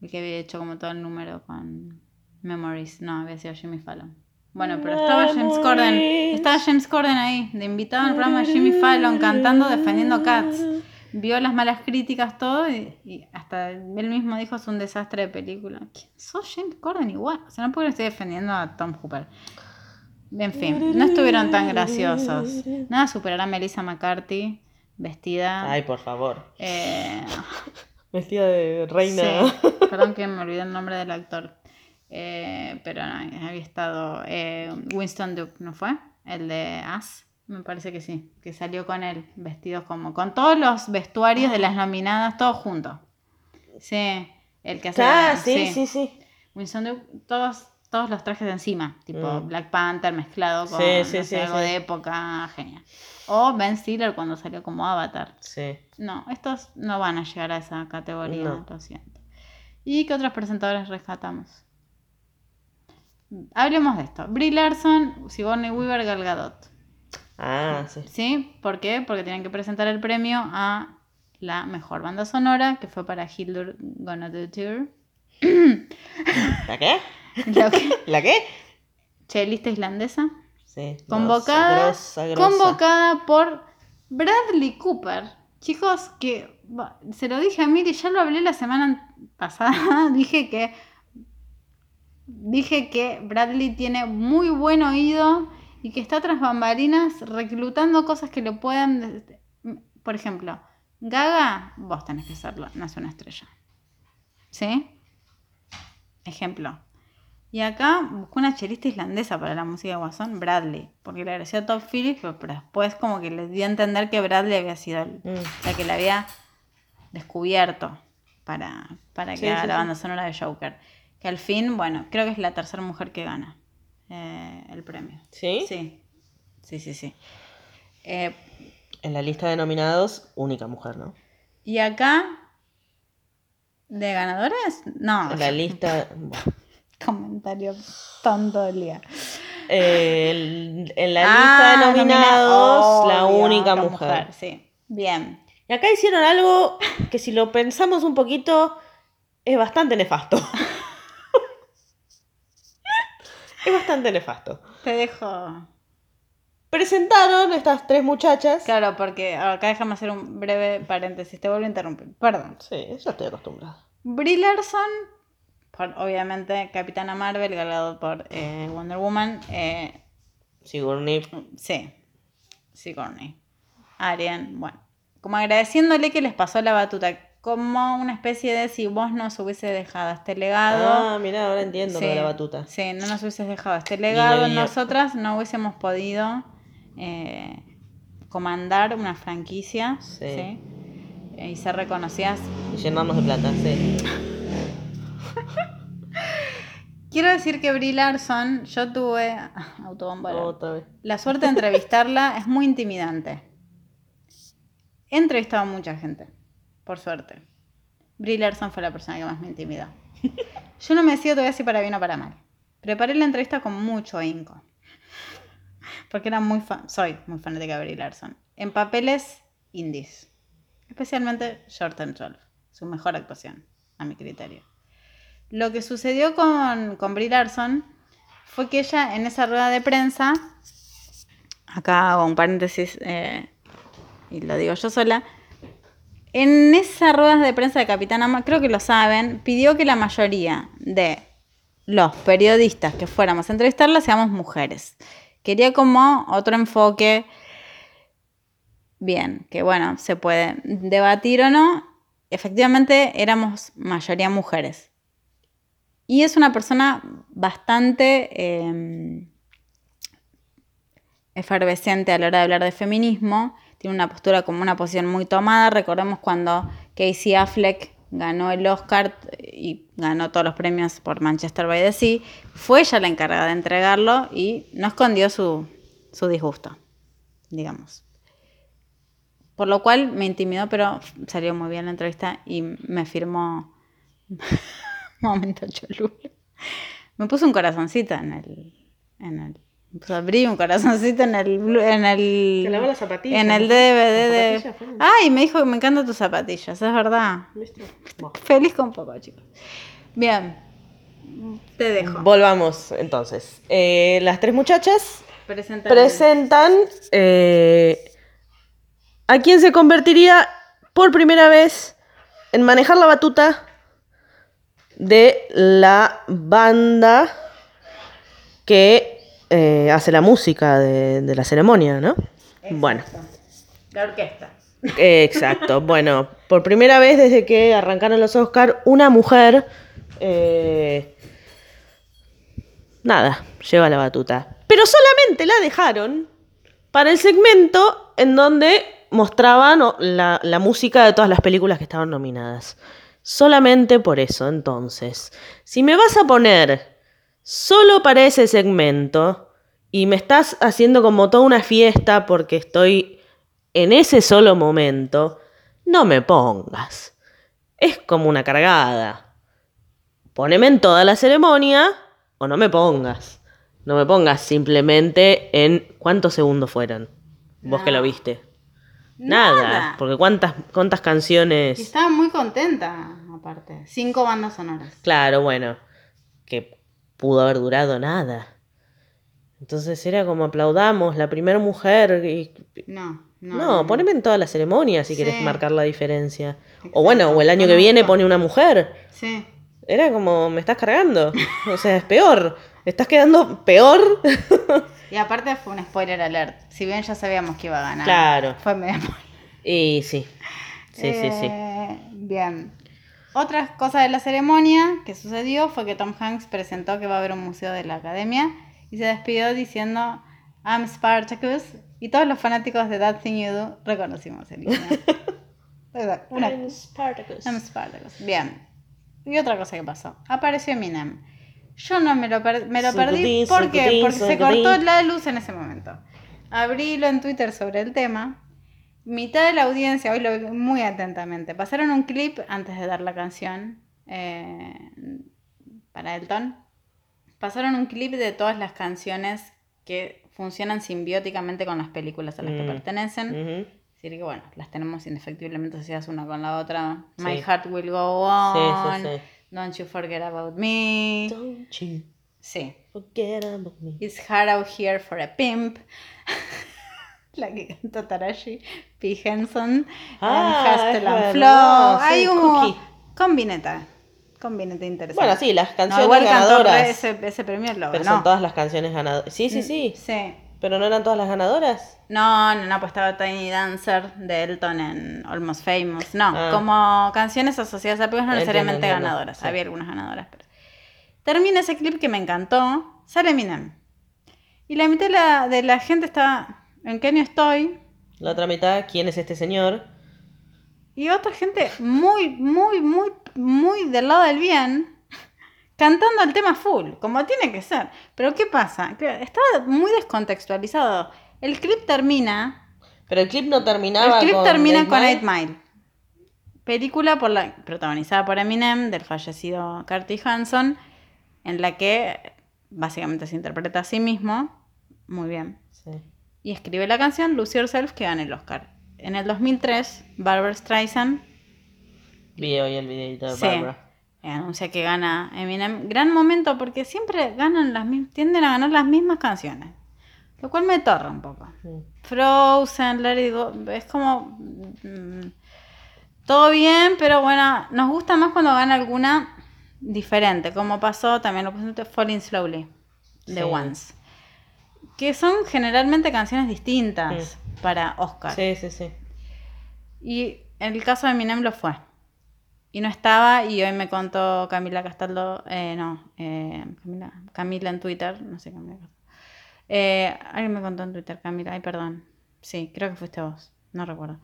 El que había hecho como todo el número con Memories. No, había sido Jimmy Fallon. Bueno, pero estaba James Corden. Estaba James Corden ahí, de invitado al programa de Jimmy Fallon, cantando, defendiendo Cats. Vio las malas críticas, todo, y, y hasta él mismo dijo es un desastre de película. ¿Quién sos James Corden igual? O sea, no puedo esté defendiendo a Tom Hooper. En fin, no estuvieron tan graciosos. Nada superará a Melissa McCarthy vestida. Ay, por favor. eh, Vestida de reina. sí, perdón que me olvidé el nombre del actor. Eh, pero no, había estado eh, Winston Duke, ¿no fue? El de As. Me parece que sí, que salió con él, vestidos como. con todos los vestuarios de las nominadas, todos juntos. Sí, el que hace. Ah, sí, sí, sí. Winston Duke, todos, todos los trajes de encima, tipo Mm. Black Panther mezclado con Sí, no sé, algo de época, genial. O Ben Stiller cuando salió como Avatar. Sí. No, estos no van a llegar a esa categoría, No. lo siento. ¿Y qué otros presentadores rescatamos? Hablemos de esto. Brie Larson, Sigourney Weaver, Gal Gadot. Ah, sí. ¿Sí? ¿Por qué? Porque tienen que presentar el premio a la mejor banda sonora, que fue para Hildur Gonna Do Tour. ¿La qué? Lo que- ¿La qué? Chelista islandesa. Sí. Convocada, grosa, grosa. convocada por Bradley Cooper. Chicos, que se lo dije a Miri, ya lo hablé la semana pasada. dije que dije que Bradley tiene muy buen oído y que está tras bambalinas reclutando cosas que lo puedan. Por ejemplo, Gaga, vos tenés que serlo, no es una estrella. ¿Sí? Ejemplo. Y acá buscó una chelista islandesa para la música de Guasón, Bradley, porque le agradeció a Top Phillips, pero después como que le dio a entender que Bradley había sido el- Mm. la que la había descubierto para, para que Sí, haga sí, la banda sonora de Joker. Que al fin, bueno, creo que es la tercera mujer que gana eh, el premio. ¿Sí? Sí, sí, sí, sí. Eh, En la lista de nominados, única mujer, ¿no? y acá, ¿de ganadores? No, En la lista. bueno. comentario tonto del día. Eh, el- en la Ah, lista de nomina- nominados, la única la mujer. Sí, bien. Y acá hicieron algo que si lo pensamos un poquito es bastante nefasto. es bastante nefasto. Te dejo. Presentaron estas tres muchachas. Claro, porque acá déjame hacer un breve paréntesis. Te vuelvo a interrumpir. Perdón. Sí, ya estoy acostumbrada. Brie Larson, por, obviamente Capitana Marvel, galado por eh, Wonder Woman. Eh, Sigourney. sí, Sigourney. Arian, bueno. Como agradeciéndole que les pasó la batuta. Como una especie de si vos nos hubiese dejado este legado. Ah, mira, ahora entiendo lo de Sí, la batuta. Sí, no nos hubieses dejado este legado. Nosotras no hubiésemos podido eh, comandar una franquicia Sí. ¿sí? Eh, y ser reconocidas. Y llenarnos de plata, sí. Quiero decir que Brie Larson, yo tuve vez. la suerte de entrevistarla, es muy intimidante. He entrevistado a mucha gente, por suerte. Brie Larson fue la persona que más me intimidó. Yo no me decido todavía si para bien o para mal. Preparé la entrevista con mucho ahínco. Porque era muy fan, soy muy fanática de Brie Larson. En papeles indies. Especialmente Short and 12. Su mejor actuación, a mi criterio. Lo que sucedió con, con Brie Larson fue que ella en esa rueda de prensa, acá hago un paréntesis eh, y lo digo yo sola, en esa rueda de prensa de Capitana, Ma- creo que lo saben, pidió que la mayoría de los periodistas que fuéramos a entrevistarla seamos mujeres. Quería como otro enfoque bien, que bueno, se puede debatir o no. Efectivamente, éramos mayoría mujeres. Y es una persona bastante eh, efervescente a la hora de hablar de feminismo. Tiene una postura como una posición muy tomada. Recordemos cuando Casey Affleck ganó el Oscar y ganó todos los premios por Manchester by the Sea. Fue ella la encargada de entregarlo y no escondió su, su disgusto, digamos. Por lo cual me intimidó, pero salió muy bien la entrevista y me firmó. Momento cholulo. Me puso un corazoncito en el. En el pues abrí un corazoncito en el. En el, lavó las zapatillas, En el. DVD ¿Las de. Ay, me dijo que me encantan tus zapatillas, es verdad. Feliz con poco, chicos. Bien. Te dejo. Volvamos entonces. Eh, las tres muchachas Presenta presentan eh, a quien se convertiría por primera vez en manejar la batuta de la banda que eh, hace la música de, de la ceremonia, ¿no? Bueno, La orquesta. exacto. Bueno, por primera vez desde que arrancaron los Oscar, una mujer, eh, nada, lleva la batuta. Pero solamente la dejaron para el segmento en donde mostraban la música de todas las películas que estaban nominadas. Solamente por eso, entonces. Si me vas a poner solo para ese segmento y me estás haciendo como toda una fiesta porque estoy en ese solo momento, no me pongas. Es como una cargada. Poneme en toda la ceremonia o no me pongas. No me pongas simplemente en cuántos segundos fueron. Vos que lo viste. Nada, Nada. porque cuántas, cuántas canciones. Y estaba muy contenta, aparte. Cinco bandas sonoras. Claro, bueno, pudo haber durado nada. Entonces era como aplaudamos, la primera mujer. y- No, no. No, poneme en toda la ceremonia si querés Sí. marcar la diferencia. Exacto. O bueno, o el año que viene pone una mujer. Sí. Era como, me estás cargando. O sea, es peor. Estás quedando peor. Y aparte fue un spoiler alert. Si bien ya sabíamos que iba a ganar. Claro. Fue medio y sí. Sí, sí, sí. Eh, Bien. Otra cosa de la ceremonia que sucedió fue que Tom Hanks presentó que va a haber un museo de la academia y se despidió diciendo I'm Spartacus y todos los fanáticos de That Thing You Do reconocimos el. Exacto, una- I'm Spartacus. I'm Spartacus. Bien. Y otra cosa que pasó. Apareció Eminem. Yo no me lo, per- me lo perdí. ¿Por qué? Porque se cortó la luz en ese momento. Abrílo en Twitter sobre el tema. Mitad de la audiencia, hoy lo vi muy atentamente, pasaron un clip antes de dar la canción eh, para Elton. Pasaron un clip de todas las canciones que funcionan simbióticamente con las películas a las que Mm. pertenecen. Es decir, que bueno, las tenemos indefectiblemente asociadas una con la otra. My. Heart Will Go On. Sí, sí, sí. Don't You Forget About Me. Don't you Sí. forget about me. It's Hard Out Here for a Pimp. la que cantó Taraji P. Henson. Ah, and Flow. sí, Hay un Cookie. combineta. Combineta interesante. Bueno, sí, las No, canciones igual cantó ganadoras. ese, ese premio lo Pero ganó. son todas las canciones ganadoras. Sí, sí, sí. Sí. Pero no eran todas las ganadoras. No, no, no, pues estaba Tiny Dancer de Elton en Almost Famous. No, Ah. como canciones asociadas a películas, no necesariamente entiendo, ganadoras. sí. Había algunas ganadoras. Pero... Termina ese clip que me encantó. Sale Eminem. Y la mitad de la, de la gente está. ¿En qué año estoy? La otra mitad, ¿quién es este señor? Y otra gente muy, muy, muy, muy del lado del bien. Cantando el tema full, como tiene que ser. Pero ¿qué pasa? Está muy descontextualizado. El clip termina Pero el clip no terminaba El clip con termina Eight con Mile. Eight Mile. Película por la, protagonizada por Eminem, del fallecido Curtis Hanson, en la que básicamente se interpreta a sí mismo. Muy bien. Sí. Y escribe la canción Lose Yourself que gana el Oscar. En el 2003, Barbara Streisand Vi hoy el videito de Sí. Barbara. anuncia que gana Eminem. Gran momento porque siempre ganan las tienden a ganar las mismas canciones. Lo cual me torra un poco. Mm. Frozen, It Go, es como mm, todo bien, pero bueno, nos gusta más cuando gana alguna diferente, como pasó también lo presente Falling Slowly de Sí. Once, que son generalmente canciones distintas. Mm. para Oscar. Sí, sí, sí. Y en el caso de Eminem lo fue. Y no estaba, y hoy me contó Camila Castaldo, eh, no, eh, Camila, Camila en Twitter, no sé Camila Castaldo. Eh, alguien me contó en Twitter, Camila, ay, perdón. Sí, creo que fuiste vos, no recuerdo.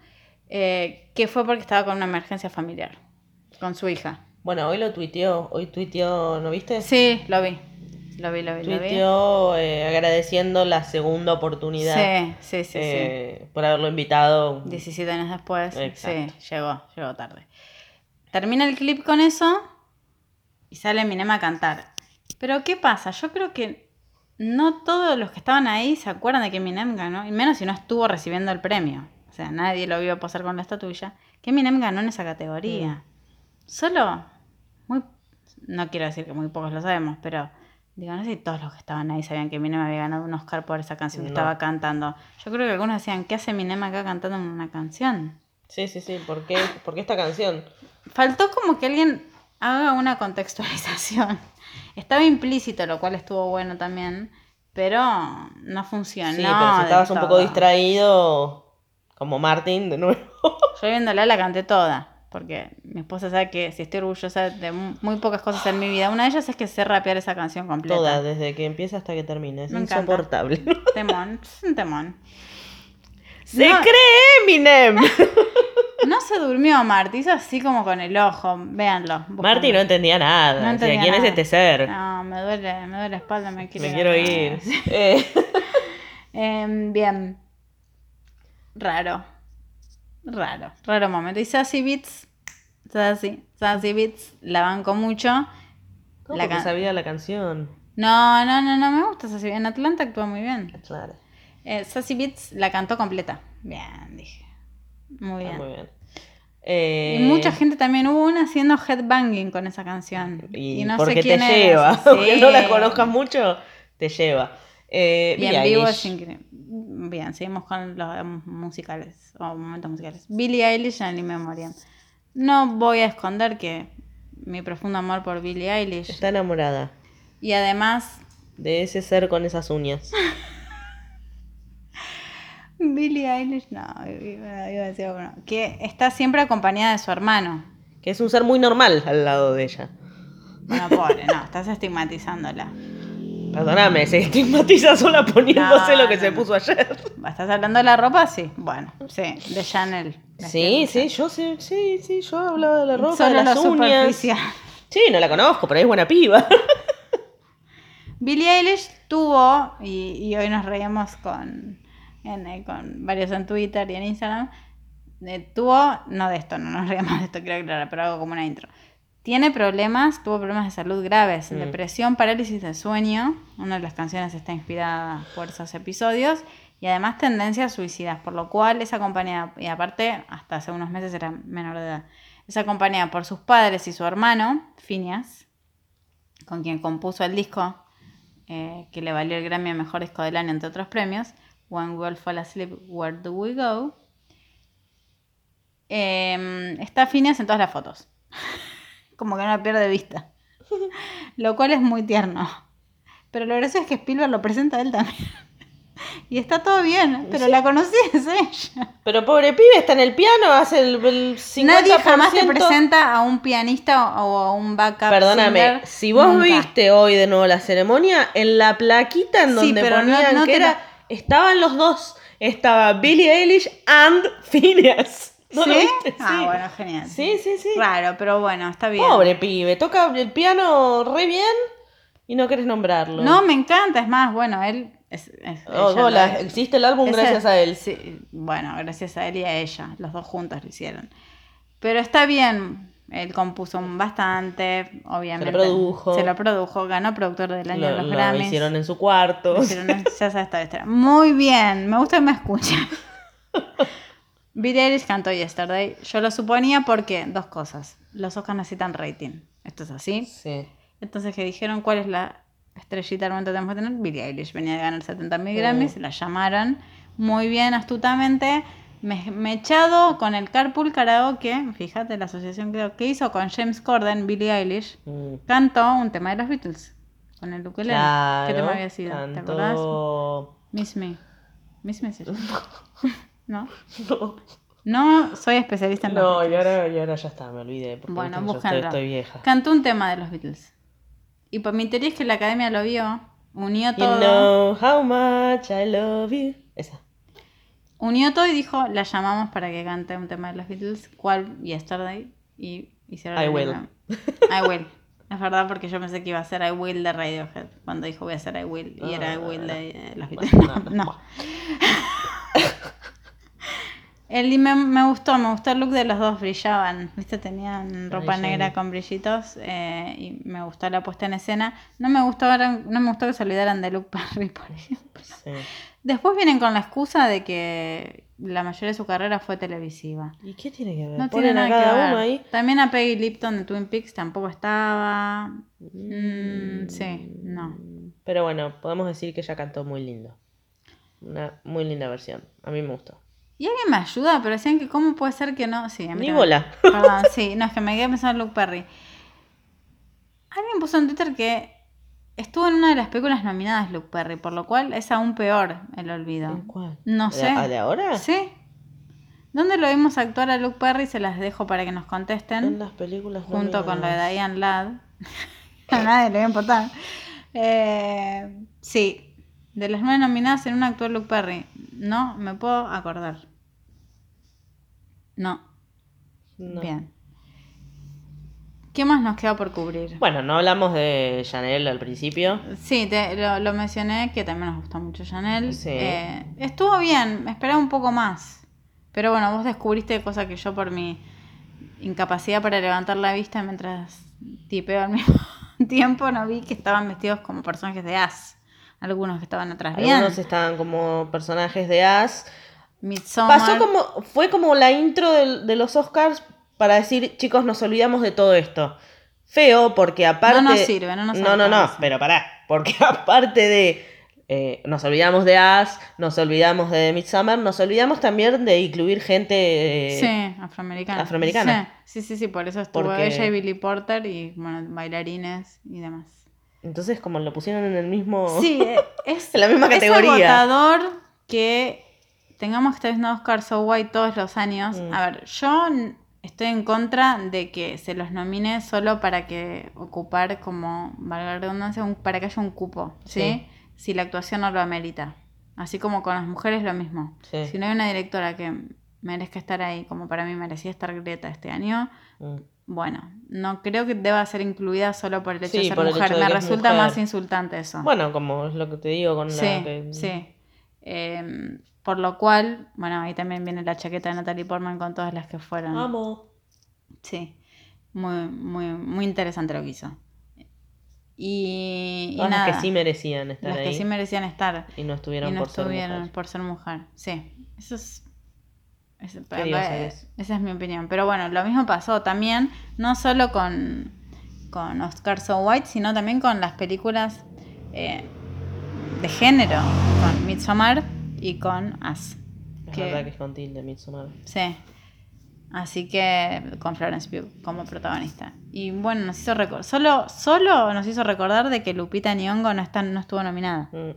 Eh, que fue porque estaba con una emergencia familiar, con su hija. Bueno, hoy lo tuiteó, hoy tuiteó, ¿no viste? Sí, lo vi, lo vi, lo vi, lo vi. Eh, agradeciendo la segunda oportunidad Sí, sí, sí, sí. eh, por haberlo invitado. 17 años después, Exacto. sí, llegó, llegó tarde. Termina el clip con eso y sale Eminem a cantar. Pero ¿qué pasa? Yo creo que no todos los que estaban ahí se acuerdan de que Eminem ganó, y menos si no estuvo recibiendo el premio. O sea, nadie lo vio posar con la estatuilla. Que Eminem ganó en esa categoría. Solo, muy, no quiero decir que muy pocos lo sabemos, pero digo, no sé si todos los que estaban ahí sabían que Eminem había ganado un Oscar por esa canción que No. estaba cantando. Yo creo que algunos decían, ¿qué hace Eminem acá cantando una canción? Sí, sí, sí. ¿Por qué, ¿Por qué esta canción? Faltó como que alguien haga una contextualización. Estaba implícito, lo cual estuvo bueno también, pero no funcionó. Sí, pero si estabas un poco distraído, como Martin, de nuevo. Yo viéndola la canté toda, porque mi esposa sabe que si estoy orgullosa de mu- muy pocas cosas en mi vida, una de ellas es que sé rapear esa canción completa. Toda, desde que empieza hasta que termina. Es Me encanta. insoportable. Temón, es un temón. ¡Se No. cree Eminem! No se durmió Marty, hizo así como con el ojo, véanlo. búsquenlo. Marty no entendía nada. No entendía ¿quién es este ser? No, me duele, me duele la espalda, me quiero Me quiero ir. Eh, bien. Raro. Raro. Raro momento. Y Sassy Beats. Sassy. Sassy Beats. La banco mucho. ¿Cómo La que can- sabía la canción? No, no, no, no me gusta Sassy En Atlanta actúa muy bien. Claro. Eh, Sassy Beats la cantó completa. Bien, dije. Muy Ah, bien. muy bien. Eh, Y mucha gente también hubo una haciendo headbanging con esa canción. Y, Y, no porque sé quién te lleva. Sí. Aunque no la conozcas mucho, te lleva. Eh, Y en vivo es increíble. Bien, seguimos con los musicales o momentos musicales. Billie Eilish en In Memoriam. No voy a esconder que mi profundo amor por Billie Eilish. Está enamorada Y además, de ese ser con esas uñas. Billie Eilish, no, iba iba a decir algo, no, que está siempre acompañada de su hermano. Que es un ser muy normal al lado de ella. Bueno, pobre, no, estás estigmatizándola. Perdóname, se estigmatiza sola poniéndose No, lo que no, se puso ayer. ¿Estás hablando de la ropa? Sí, bueno, sí, de Chanel. Sí, sí, yo sé, sí, sí, yo hablaba de la ropa, Solo de las lo uñas. Sí, no la conozco, pero es buena piba. Billie Eilish tuvo, y, y hoy nos reímos con, en, eh, con varios en Twitter y en Instagram, eh, tuvo, no de esto, no nos reímos de esto, creo que pero hago como una intro. Tiene problemas, tuvo problemas de salud graves, Mm. depresión, parálisis del sueño, una de las canciones está inspirada por esos episodios, y además tendencias suicidas, por lo cual es acompañada, y aparte hasta hace unos meses era menor de edad, es acompañada por sus padres y su hermano, Phineas, con quien compuso el disco eh, que le valió el Grammy a Mejor Disco del Año, entre otros premios, When We All Fall Asleep, Where Do We Go? Eh, está Phineas en todas las fotos. Como que no la pierde de vista. Lo cual es muy tierno. Pero lo gracioso es que Spielberg lo presenta a él también. Y está todo bien, pero la conocí es ella. Pero pobre pibe está en el piano, hace el, el 50%. Nadie jamás te presenta a un pianista o a un backup Perdóname, singer, si vos nunca. viste hoy de nuevo la ceremonia, en la plaquita en donde ponían no que era, estaban los dos. Estaba Billie Eilish and Phineas. ¿No lo ¿Sí? Ah, Sí. bueno, genial. Sí, sí, sí. Claro, pero bueno, está bien. Pobre pibe, toca el piano re bien y no querés nombrarlo. No, me encanta, es más, bueno, él es... es- Oh, hola, lo- existe el álbum es gracias el- a él. Sí, bueno, gracias a él y a ella, los dos juntos lo hicieron. Pero está bien, él compuso bastante, obviamente. produjo. Se lo produjo, ganó productor del año Lo, en los lo Grammys. hicieron en su cuarto. Lo hicieron ya sabes esta historia. Muy bien, me gusta que me escuchen. Billie Eilish cantó Yesterday. Yo lo suponía porque, dos cosas. Los Oscars necesitan rating. Esto es así. Sí. Entonces que dijeron cuál es la estrellita del momento que tenemos que tener. Billie Eilish venía de ganar 70.000 Grammys, la llamaron muy bien, astutamente. Me, me echado con el Carpool Karaoke, fíjate la asociación que, que hizo con James Corden, Billie Eilish, Mm. cantó un tema de los Beatles con el ukulele. Claro, ¿Qué tema había sido? ¿Te acordás? Miss Me. Miss Message. ¿No? No, No soy especialista en los no y, Beatles. ahora, y ahora ya está, me olvidé. Porque Bueno, yo estoy, búscalo. estoy vieja. Cantó un tema de los Beatles. Y por mi teoría es que la academia lo vio, unió You todo. know how much I love you. Esa. Unió todo y dijo, la llamamos para que cante un tema de los Beatles. ¿Cuál? Yesterday. Y hicieron I will. I will. Es verdad porque yo pensé que iba a ser I will de Radiohead. Cuando dijo voy a hacer I will. Y era I will de los Beatles. No, no. El, me, me gustó, me gustó el look de los dos, brillaban, viste, tenían ropa negra con brillitos eh, y me gustó la puesta en escena. No me gustó, no me gustó que se olvidaran de Luke Perry, por ejemplo. Sí. Después vienen con la excusa de que la mayoría de su carrera fue televisiva. ¿Y qué tiene que ver? No Ponen tiene a nada que cada ver. uno ahí. También a Peggy Lipton de Twin Peaks tampoco estaba. Mm, sí, no. Pero bueno, podemos decir que ella cantó muy lindo. Una muy linda versión. A mí me gustó. Y alguien me ayuda, pero decían que cómo puede ser que no. Sí, Ni bola. Perdón, sí, no, es que me quedé pensando en Luke Perry. Alguien puso en Twitter que estuvo en una de las películas nominadas Luke Perry, por lo cual es aún peor el olvido. ¿En cuál? No ¿De- sé. ¿A de ahora? ¿Sí? ¿Dónde lo vimos actuar a Luke Perry? Se las dejo para que nos En contesten. las películas Junto con lo de. Diane Ladd. a nadie le va a importar. Eh, sí, de las nueve nominadas en una actuó Luke Perry. No me puedo acordar. No, No. bien. ¿Qué más nos queda por cubrir? Bueno, no hablamos de Chanel al principio. Sí, te- lo, lo mencioné, que también nos gustó mucho Chanel. Sí. Eh, estuvo bien, me esperaba un poco más. Pero bueno, vos descubriste cosas que yo por mi incapacidad para levantar la vista mientras tipeo al mismo tiempo no vi que estaban vestidos como personajes de As. Algunos que estaban atrás. Bien. Algunos estaban como personajes de As. Midsommar. Pasó como, fue como la intro de, los Oscars para decir, chicos, nos olvidamos de todo esto. Feo, porque aparte. No nos sirve, no nos No, no, no, alcanza. pero pará. Porque aparte de. eh, nos olvidamos de As, nos olvidamos de Midsommar, nos olvidamos también de incluir gente. eh, Sí, afroamericana. afroamericana. Sí, sí, sí, por eso estuvo Porque- ella y Billy Porter y bueno, bailarines y demás. Entonces, como lo pusieron en el mismo. Sí, eh, es, En la misma categoría. Es agotador que tengamos que estar Oscar So White todos los años. Mm. A ver, yo estoy en contra de que se los nomine solo para que ocupar como, valga la redundancia, un- para que haya un cupo, ¿sí? Sí. Si la actuación no lo amerita. Así como con las mujeres lo mismo. Sí. Si no hay una directora que merezca estar ahí, como para mí merecía estar Greta este año, Mm. bueno, no creo que deba ser incluida solo por el hecho Sí, de ser mujer. de Me resulta mujer. más insultante eso. Bueno, como es lo que te digo con Sí, la. que- sí. Eh, por lo cual, bueno, ahí también viene la chaqueta de Natalie Portman con todas las que fueron. Amo. Sí, muy, muy, muy interesante lo que hizo. Y, nada, las que sí merecían estar las ahí que sí merecían estar y no estuvieron y no por ser mujeres. por ser mujer. Sí, eso es. esa es mi opinión. Pero bueno, lo mismo pasó también, no solo con, con Oscar So White, sino también con las películas eh, de género, con Midsommar y con As. Es que- verdad que es con tilde Midsommar. Sí. Así que con Florence Pugh como protagonista. Y bueno, nos hizo recordar. Solo, solo nos hizo recordar de que Lupita Nyong'o no, está, no estuvo nominada. Mm.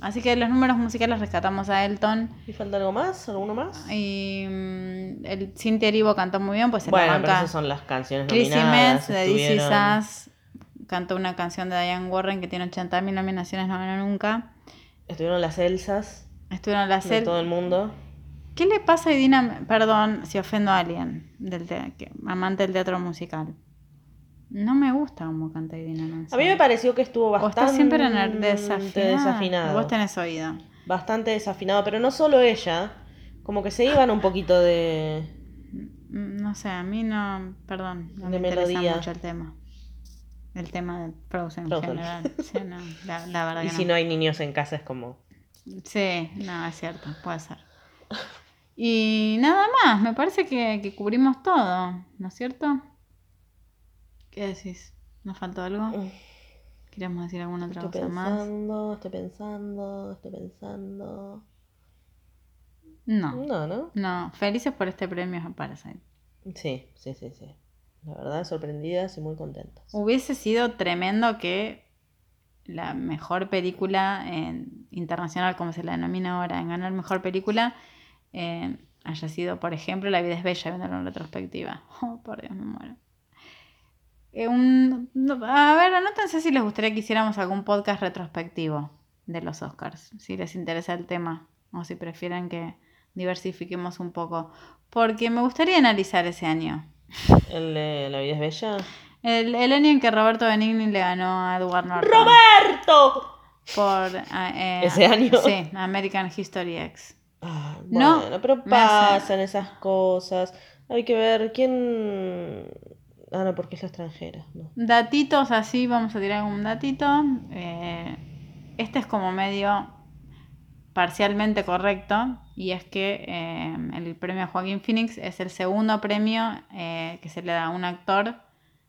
Así que los números musicales rescatamos a Elton. ¿Y falta algo más? ¿Alguno más? Y mm, el Cynthia Erivo cantó muy bien, pues en bueno, la pero banca. esas son las canciones Chrissy nominadas. Metz de estuvieron- Us cantó una canción de Diane Warren que tiene 80.000 nominaciones, no ganó nunca. Estuvieron las Elsas Estuvieron las de El- todo el mundo. ¿Qué le pasa a Idina? Perdón si ofendo a alguien, del te- que- amante del teatro musical. No me gusta cómo canta Idina Menzel. A mí me pareció que estuvo O bastante está siempre en el desafinado. desafinado. Vos tenés oído. Bastante desafinado, pero no solo ella. Como que se iban un poquito de... Mm, No sé, a mí no, perdón, no De me interesa melodía. mucho el tema. El tema de Frozen, en general. Sí, no, la, la verdad Y que si no. no hay niños en casa es como... Sí, no, es cierto, puede ser. Y nada más, me parece que, que cubrimos todo, ¿no es cierto? ¿Qué decís? ¿Nos faltó algo? ¿Queríamos decir alguna otra Estoy cosa más? pensando, estoy pensando, estoy pensando... No, No, ¿no? no, felices por este premio a Parasite. Sí, sí, sí, sí. La verdad, sorprendidas y muy contentas. Hubiese sido tremendo que la mejor película en internacional, como se la denomina ahora, en ganar mejor película, eh, haya sido, por ejemplo, La vida es bella, viéndolo en retrospectiva. Oh, por Dios, me muero. Eh, un- a ver, anótense si les gustaría que hiciéramos algún podcast retrospectivo de los Oscars, si les interesa el tema o si prefieren que diversifiquemos un poco, porque me gustaría analizar ese año. El de La vida es bella. El, el año en que Roberto Benigni le ganó a Edward Norton ¡Roberto! por ah, eh, ¿Ese año? Sí, American History X. Ah, No, pero pasan esas cosas. Hay que ver quién. Ah, no, porque es la extranjera. No. Datitos así, vamos a tirar un datito. Eh, este es como medio parcialmente correcto y es que eh, el premio Joaquín Phoenix es el segundo premio eh, que se le da a un actor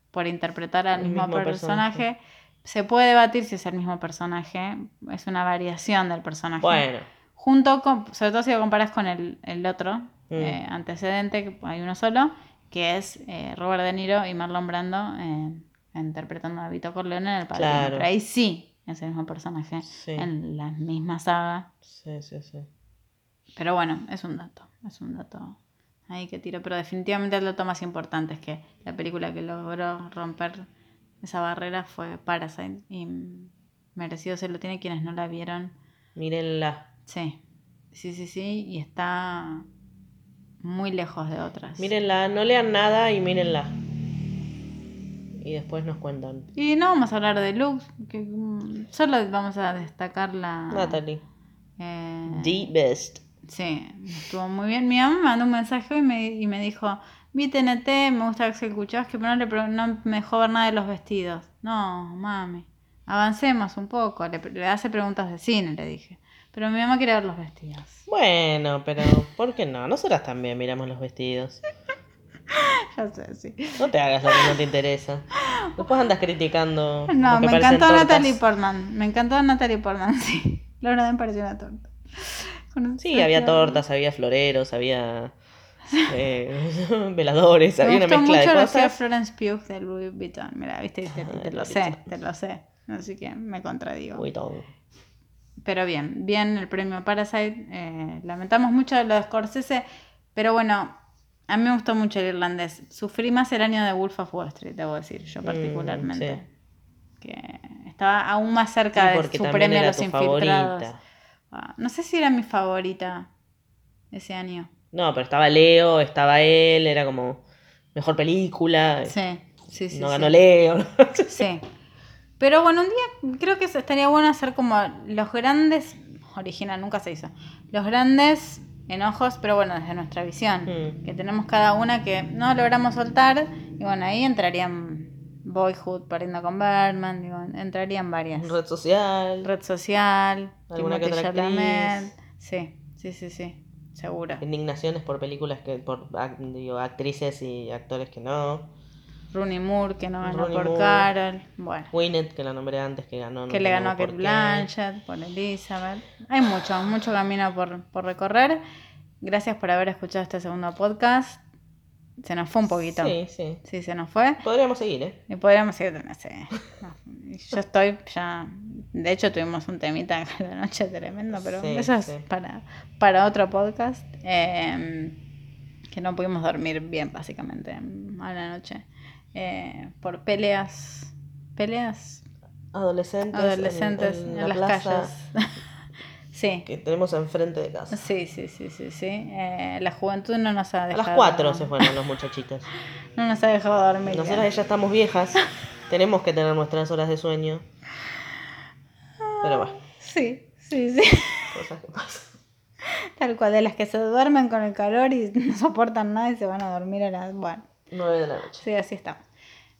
por interpretar al mismo, mismo personaje. personaje. Se puede debatir si es el mismo personaje, es una variación del personaje. Bueno, Junto con, sobre todo si lo comparas con el, el otro Mm. eh, antecedente, que hay uno solo, que es eh, Robert De Niro y Marlon Brando eh, interpretando a Vito Corleone en el padrino. Claro. Pero ahí sí es el mismo personaje Sí. en la misma saga. sí, sí, sí. Pero bueno, es un dato, es un dato ahí que tiro. Pero definitivamente el dato más importante es que la película que logró romper esa barrera fue Parasite y merecido se lo tiene quienes no la vieron. Mírenla. Sí, sí, sí, sí, y está muy lejos de otras. Mírenla, no lean nada y mírenla. Y después nos cuentan. Y no vamos a hablar de looks, que mm, solo vamos a destacar la... Natalie. eh, The best. Sí, estuvo muy bien. Mi mamá me mandó un mensaje y me, y me dijo, vi TNT, me gusta Axel Kuchowski, pero no, le, no me dejó ver nada de los vestidos. No, mami, avancemos un poco. Le, le hace preguntas de cine, le dije. Pero mi mamá quiere ver los vestidos. Bueno, pero ¿por qué no? Nosotras también miramos los vestidos. Ya sé, sí. No te hagas lo que no te interesa. Después andas criticando. No, que me encantó tortas. Natalie Portman. Me encantó Natalie Portman, sí. La verdad me pareció una torta. Un Sí, había tortas, había floreros, había eh, veladores, Me había una mezcla mucho de lo cosas. Florence Pugh de Louis Vuitton. Mira, viste, te, Ah, te lo sé, Vuitton. te lo sé. Así que me contradigo. Todo. Pero bien, bien el premio Parasite. eh, lamentamos mucho lo de Scorsese, pero bueno, a mí me gustó mucho el irlandés. Sufrí más el año de Wolf of Wall Street, debo decir, yo Mm, particularmente. sí. Que estaba aún más Sí, cerca de su premio a los infiltrados. favorita. Ah, no sé si era mi favorita ese año. No, pero estaba Leo, estaba él, era como mejor película. Sí, sí, sí. no sí. ganó Leo. Sí. Pero bueno, un día creo que estaría bueno hacer como los grandes, original, nunca se hizo, los grandes enojos, pero bueno, desde nuestra visión, Mm. que tenemos cada una que no logramos soltar, y bueno, ahí entrarían Boyhood, Pariendo con Berman, digo, entrarían varias. Red social. Red social, Alguna que otra sí, sí, sí, sí, seguro. Indignaciones por películas que, por digo, actrices y actores que no. Rooney Moore, que no ganó Rooney por Moore. Carol, bueno. Winnet, que la nombré antes, que ganó. no que le ganó a Kate. Blanchett, por Elizabeth. Hay mucho, mucho camino por, por recorrer. Gracias por haber escuchado este segundo podcast. Se nos fue un poquito. Sí, sí. Sí, se nos fue. Podríamos seguir, ¿eh? Y podríamos seguir, no sé. Yo estoy ya. De hecho, tuvimos un temita acá la noche tremendo, pero Sí, eso es sí. para, para otro podcast. Eh, que no pudimos dormir bien, básicamente, a la noche. Eh, por peleas. Peleas Adolescentes. en- adolescentes en, en, la las plaza calles. sí, Que tenemos enfrente de casa. sí, sí, sí, sí, sí. Eh, la juventud no nos ha A dejado. las 4 se fueron los muchachitos. No nos ha dejado dormir. Nosotras ya estamos viejas. Tenemos que tener nuestras horas de sueño. Pero bueno, Sí, sí, sí. cosas que pasan. Tal cual, de las que se duermen con el calor y no soportan nada y se van a dormir a las. Bueno, 9 de la noche. sí, así está.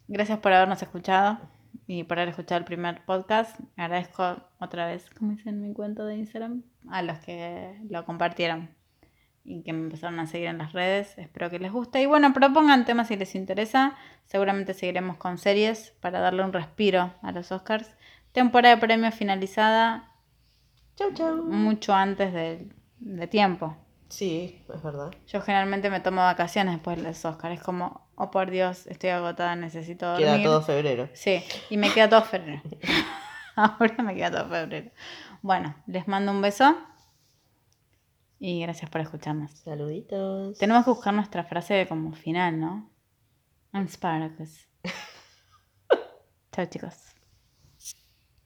Gracias por habernos escuchado y por haber escuchado el primer podcast. Agradezco otra vez, como dicen en mi cuenta de Instagram, a los que lo compartieron y que me empezaron a seguir en las redes. Espero que les guste. Y bueno, propongan temas si les interesa. Seguramente seguiremos con series para darle un respiro a los Oscars. Temporada de premios finalizada Chau, chau. mucho antes de, de tiempo. Sí, es verdad. Yo generalmente me tomo vacaciones después de los Oscar. Es como, oh por Dios, estoy agotada, necesito dormir. Queda todo febrero. Sí, y me queda todo febrero. Ahora me queda todo febrero. Bueno, les mando un beso. Y gracias por escucharnos. Saluditos. Tenemos que buscar nuestra frase como final, ¿no? I'm Spartacus. Chao, chicos.